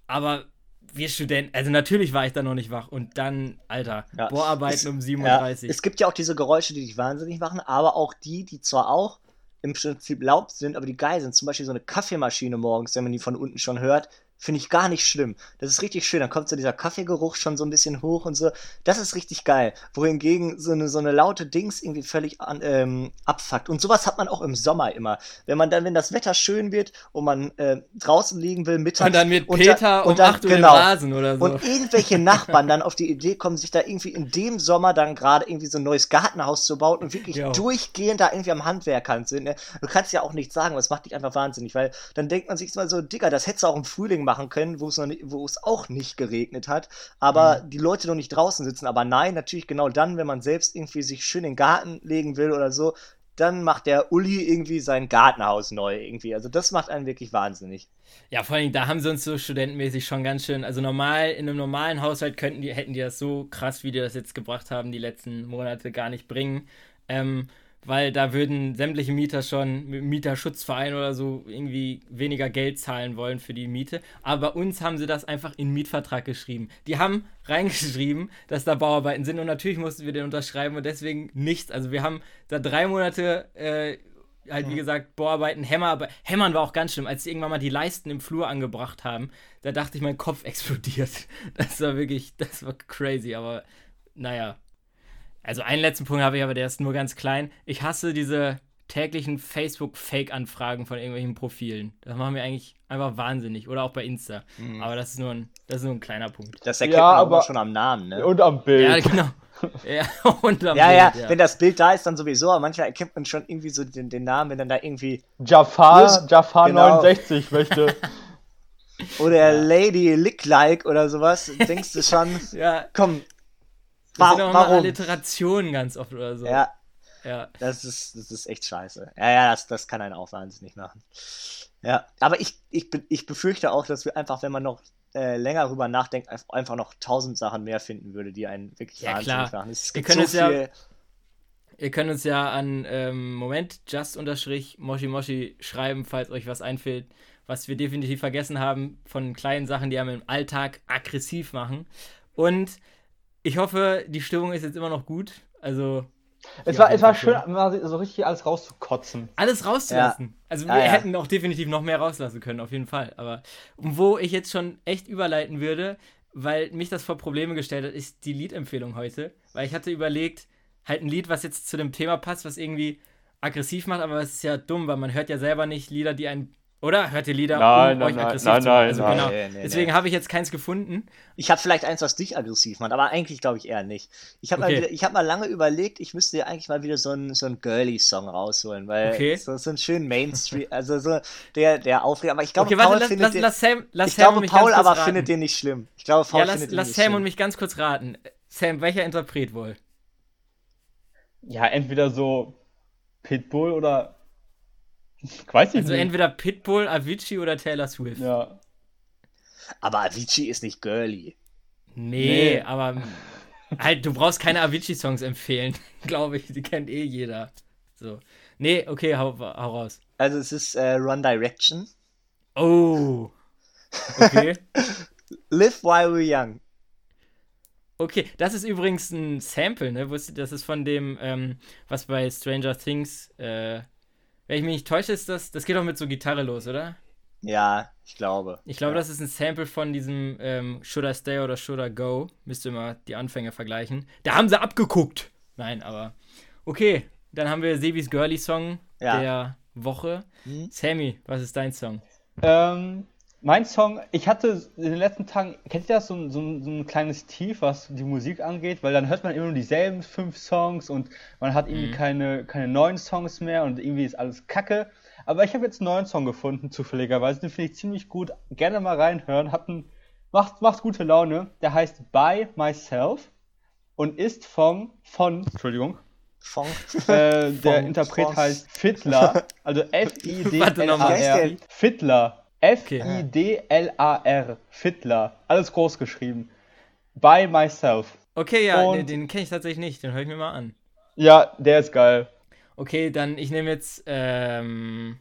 Aber wir Studenten, also natürlich war ich da noch nicht wach und dann, Alter, Ja. Bohrarbeiten Es- um Ja, 7.30 Uhr. es gibt ja auch diese Geräusche, die dich wahnsinnig machen, aber auch die, die zwar auch im Prinzip laut sind, aber die geil sind. Zum Beispiel so eine Kaffeemaschine morgens, wenn man die von unten schon hört, finde ich gar nicht schlimm. Das ist richtig schön. Dann kommt so dieser Kaffeegeruch schon so ein bisschen hoch und so. Das ist richtig geil. Wohingegen so eine, so eine laute Dings irgendwie völlig an, ähm, abfuckt. Und sowas hat man auch im Sommer immer. Wenn man dann, wenn das Wetter schön wird und man äh, draußen liegen will, mittags. und dann mit und Peter um und dann- 8 Uhr im genau. Rasen oder so. Und irgendwelche Nachbarn dann auf die Idee kommen, sich da irgendwie in dem Sommer dann gerade irgendwie so ein neues Gartenhaus zu bauen und wirklich Jo. durchgehend da irgendwie am Handwerkern sind. Ne? Du kannst ja auch nichts sagen, aber es macht dich einfach wahnsinnig, weil dann denkt man sich mal so, Digga, das hättest du auch im Frühling machen können, wo es noch nicht, wo es auch nicht geregnet hat, aber Mhm. die Leute noch nicht draußen sitzen. Aber nein, natürlich genau dann, wenn man selbst irgendwie sich schön in den Garten legen will oder so, dann macht der Uli irgendwie sein Gartenhaus neu irgendwie. Also das macht einen wirklich wahnsinnig. Ja, vor allem, da haben sie uns so studentenmäßig schon ganz schön, also normal, in einem normalen Haushalt könnten die, hätten die das so krass, wie die das jetzt gebracht haben, die letzten Monate gar nicht bringen. Ähm, weil da würden sämtliche Mieter schon Mieterschutzverein oder so irgendwie weniger Geld zahlen wollen für die Miete. Aber bei uns haben sie das einfach in den Mietvertrag geschrieben. Die haben <laughs> reingeschrieben, dass da Bauarbeiten sind und natürlich mussten wir den unterschreiben und deswegen nichts. Also wir haben da drei Monate äh, halt wie gesagt Bohrarbeiten, Hämmer, aber Hämmern war auch ganz schlimm, als sie irgendwann mal die Leisten im Flur angebracht haben, da dachte ich, mein Kopf <laughs> explodiert. Das war wirklich, das war crazy, aber naja. Also einen letzten Punkt habe ich, aber der ist nur ganz klein. Ich hasse diese täglichen Facebook-Fake-Anfragen von irgendwelchen Profilen. Das machen wir eigentlich einfach wahnsinnig. Oder auch bei Insta. Aber das ist nur ein, das ist nur ein kleiner Punkt. Das erkennt Ja, man aber- schon am Namen, ne? Und am Bild. Ja, genau. <laughs> ja, und am Ja, ja, Bild, wenn das Bild da ist, dann sowieso, aber manchmal erkennt man schon irgendwie so den, den Namen, wenn dann da irgendwie. Jafar, Jafar genau. 69 möchte. <laughs> oder Lady Lick Like oder sowas, denkst du schon, <laughs> Ja, komm, das wa sind auch immer warum? Alliterationen ganz oft oder so. Ja, ja. das ist, das ist echt scheiße. Ja, ja, das, das kann einen auch wahnsinnig machen. Ja, aber ich, ich, ich befürchte auch, dass wir einfach, wenn man noch äh, länger drüber nachdenkt, einf- einfach noch tausend Sachen mehr finden würde, die einen wirklich Ja, wahnsinnig klar. machen. Es gibt so es ja- viel. Ihr könnt uns ja an ähm, Moment just unterstrich Moshi Moshi schreiben, falls euch was einfällt, was wir definitiv vergessen haben von kleinen Sachen, die einem im Alltag aggressiv machen. Und ich hoffe, die Stimmung ist jetzt immer noch gut. Also Es Ja, war, es war schön, so richtig alles rauszukotzen. alles rauszulassen. Also wir Ja, ja. hätten auch definitiv noch mehr rauslassen können, auf jeden Fall. Aber wo ich jetzt schon echt überleiten würde, weil mich das vor Probleme gestellt hat, ist die Liedempfehlung heute. Weil ich hatte überlegt, halt ein Lied, was jetzt zu dem Thema passt, was irgendwie aggressiv macht, aber es ist ja dumm, weil man hört ja selber nicht Lieder, die einen. Oder hört ihr Lieder, Nein, um nein, euch nein, aggressiv nein, zu machen? nein, Also nein. genau. Nee, nee, Deswegen nee. habe ich jetzt keins gefunden. Ich habe vielleicht eins, was dich aggressiv macht, aber eigentlich glaube ich eher nicht. Ich habe Okay. mal, ich hab mal lange überlegt, ich müsste ja eigentlich mal wieder so einen so einen Girly-Song rausholen, weil Okay. so, so einen schönen Mainstream, also so der, der Aufreger. Aber ich glaube, Okay, Paul warte, lass, findet lass, den, lass Sam, lass ich Sam und glaube, Paul aber raten. findet den nicht schlimm. Ich glaube, Paul Ja, lass, findet den lass nicht Sam schlimm. und mich ganz kurz raten. Sam, welcher Interpret wohl? Ja, entweder so Pitbull oder. <laughs> Weiß ich Also nicht. entweder Pitbull, Avicii oder Taylor Swift. Ja. Aber Avicii ist nicht girly. Nee, Nee. aber halt, du brauchst keine Avicii-Songs empfehlen, <laughs> glaube ich. Die kennt eh jeder. So. Nee, okay, hau, hau raus. Also es ist äh, Run Direction. Oh. Okay. <laughs> Live While We're Young. Okay, das ist übrigens ein Sample, ne? Das ist von dem, ähm, was bei Stranger Things, äh, wenn ich mich nicht täusche, ist das, das geht doch mit so Gitarre los, oder? Ja, ich glaube. Ich glaube, ja. das ist ein Sample von diesem ähm, Should I Stay oder Should I Go. Müsst ihr mal die Anfänge vergleichen. Da haben sie abgeguckt. Nein, aber. Okay, dann haben wir Sebis Girly Song Ja. der Woche. Hm? Sammy, was ist dein Song? Ähm, mein Song, ich hatte in den letzten Tagen, kennt ihr das, so, ein- so, ein- so ein kleines Tief, was die Musik angeht? Weil dann hört man immer nur dieselben fünf Songs und man hat irgendwie Mhm. keine, keine neuen Songs mehr und irgendwie ist alles kacke. Aber ich habe jetzt einen neuen Song gefunden, zufälligerweise. Den finde ich ziemlich gut. Gerne mal reinhören. Hat ein, macht, macht gute Laune. Der heißt By Myself und ist von, von Entschuldigung, Fong. äh, der Von- Interpret von- heißt Fiddler, also <laughs> F-I-D-L-A-R. Fiddler. F-I-D-L-A-R. Fiddler. Alles groß geschrieben. By myself. Okay, ja, Und- den, den kenne ich tatsächlich nicht. Den höre ich mir mal an. Ja, der ist geil. Okay, dann ich nehme jetzt, ähm,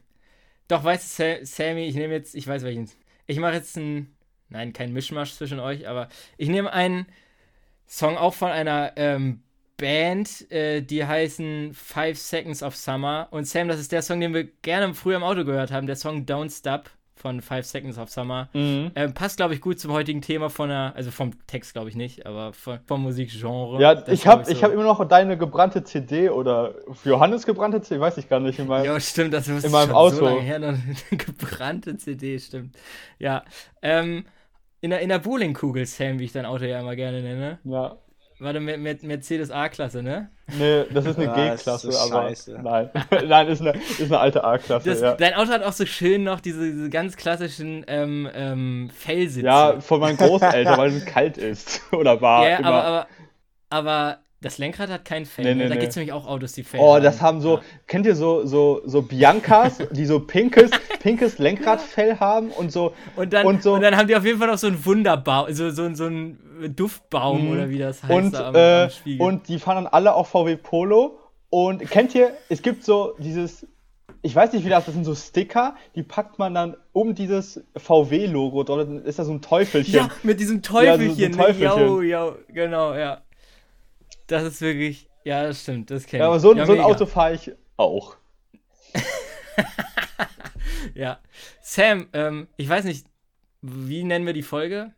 doch, weißt du, Sa Sammy, ich nehme jetzt, ich weiß welchen. Ich mache jetzt einen, nein, kein Mischmasch zwischen euch, aber ich nehme einen Song auch von einer ähm, Band, äh, die heißen Five Seconds of Summer. Und Sam, das ist der Song, den wir gerne früher im Auto gehört haben, der Song Don't Stop von Five Seconds of Summer. Mhm. Ähm, passt, glaube ich, gut zum heutigen Thema von der, also vom Text, glaube ich nicht, aber von, vom Musikgenre. Ja, Das ich habe ich so. hab immer noch deine gebrannte CD oder für Johannes gebrannte CD, weiß ich gar nicht. In meinem, Ja, stimmt, das ist in meinem schon Auto. so lange her, noch <laughs> eine gebrannte CD, stimmt. Ja, ähm, in der, in der Bowlingkugel, Sam, wie ich dein Auto ja immer gerne nenne. ja. Warte, Mercedes A-Klasse, ne? Nee, das ist eine Ja, ist G-Klasse, so aber scheiße. nein. <laughs> nein, ist eine, ist eine alte A-Klasse, ja. Dein Auto hat auch so schön noch diese, diese ganz klassischen ähm, ähm, Fellsitze. Ja, von meinen Großeltern, weil es kalt ist. <laughs> Oder war Ja, immer. aber, aber, aber das Lenkrad hat kein Fell. Nee, ne? nee, da nee. gibt es nämlich auch Autos, die Fell Oh, haben. das haben so, Ja. kennt ihr so, so, so Biancas, die so pinkes, <laughs> pinkes Lenkradfell haben und so, Und dann, und und, so- dann haben die auf jeden Fall noch so einen Wunderbaum, so, so, so einen Duftbaum Mhm. oder wie das heißt. und, am, äh, am und die fahren dann alle auch VW Polo. Und kennt ihr, es gibt so dieses, ich weiß nicht wie das, das sind so Sticker, die packt man dann um dieses VW-Logo, dort ist da so ein Teufelchen. Ja, mit diesem Teufelchen. so ein Teufelchen. Ne? Jo, jo, genau, ja. Das ist wirklich, ja, das stimmt, das kenne Ja, ich. aber so, ja, so ein. Auto fahre ich auch. <laughs> Ja. Sam, ähm, ich weiß nicht, wie nennen wir die Folge?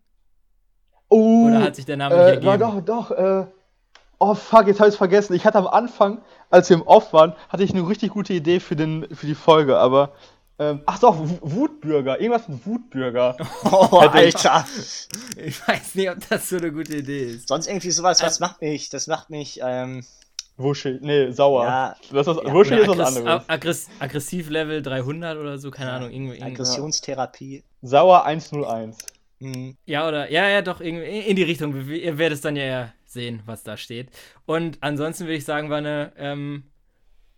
Oh, Oder hat sich der Name äh, nicht na, ergeben? doch, doch, äh, oh fuck, jetzt habe ich vergessen. Ich hatte am Anfang, als wir im Off waren, hatte ich eine richtig gute Idee für, den, für die Folge, aber, ähm, ach doch, W- Wutbürger, irgendwas mit Wutbürger. <laughs> Oh, Alter. Ich weiß nicht, ob das so eine gute Idee ist. Sonst irgendwie sowas, Äh. was macht mich, das macht mich, ähm, Wuschig, nee, sauer. Ja, das ist, ja. wuschig ist was anderes. Aggress Aggressiv-Level 300 oder so, keine Ahnung. Irgendwie, irgendwie. Aggressionstherapie. Sauer 101. Hm. Ja, oder, ja, ja, doch, irgendwie in die Richtung. Ihr werdet es dann ja sehen, was da steht. Und ansonsten würde ich sagen, war eine, ähm,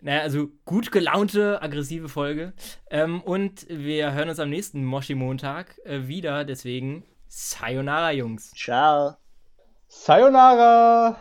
naja, also gut gelaunte, aggressive Folge. Ähm, und wir hören uns am nächsten Moshi-Montag äh, wieder. Deswegen, Sayonara, Jungs. Ciao. Sayonara!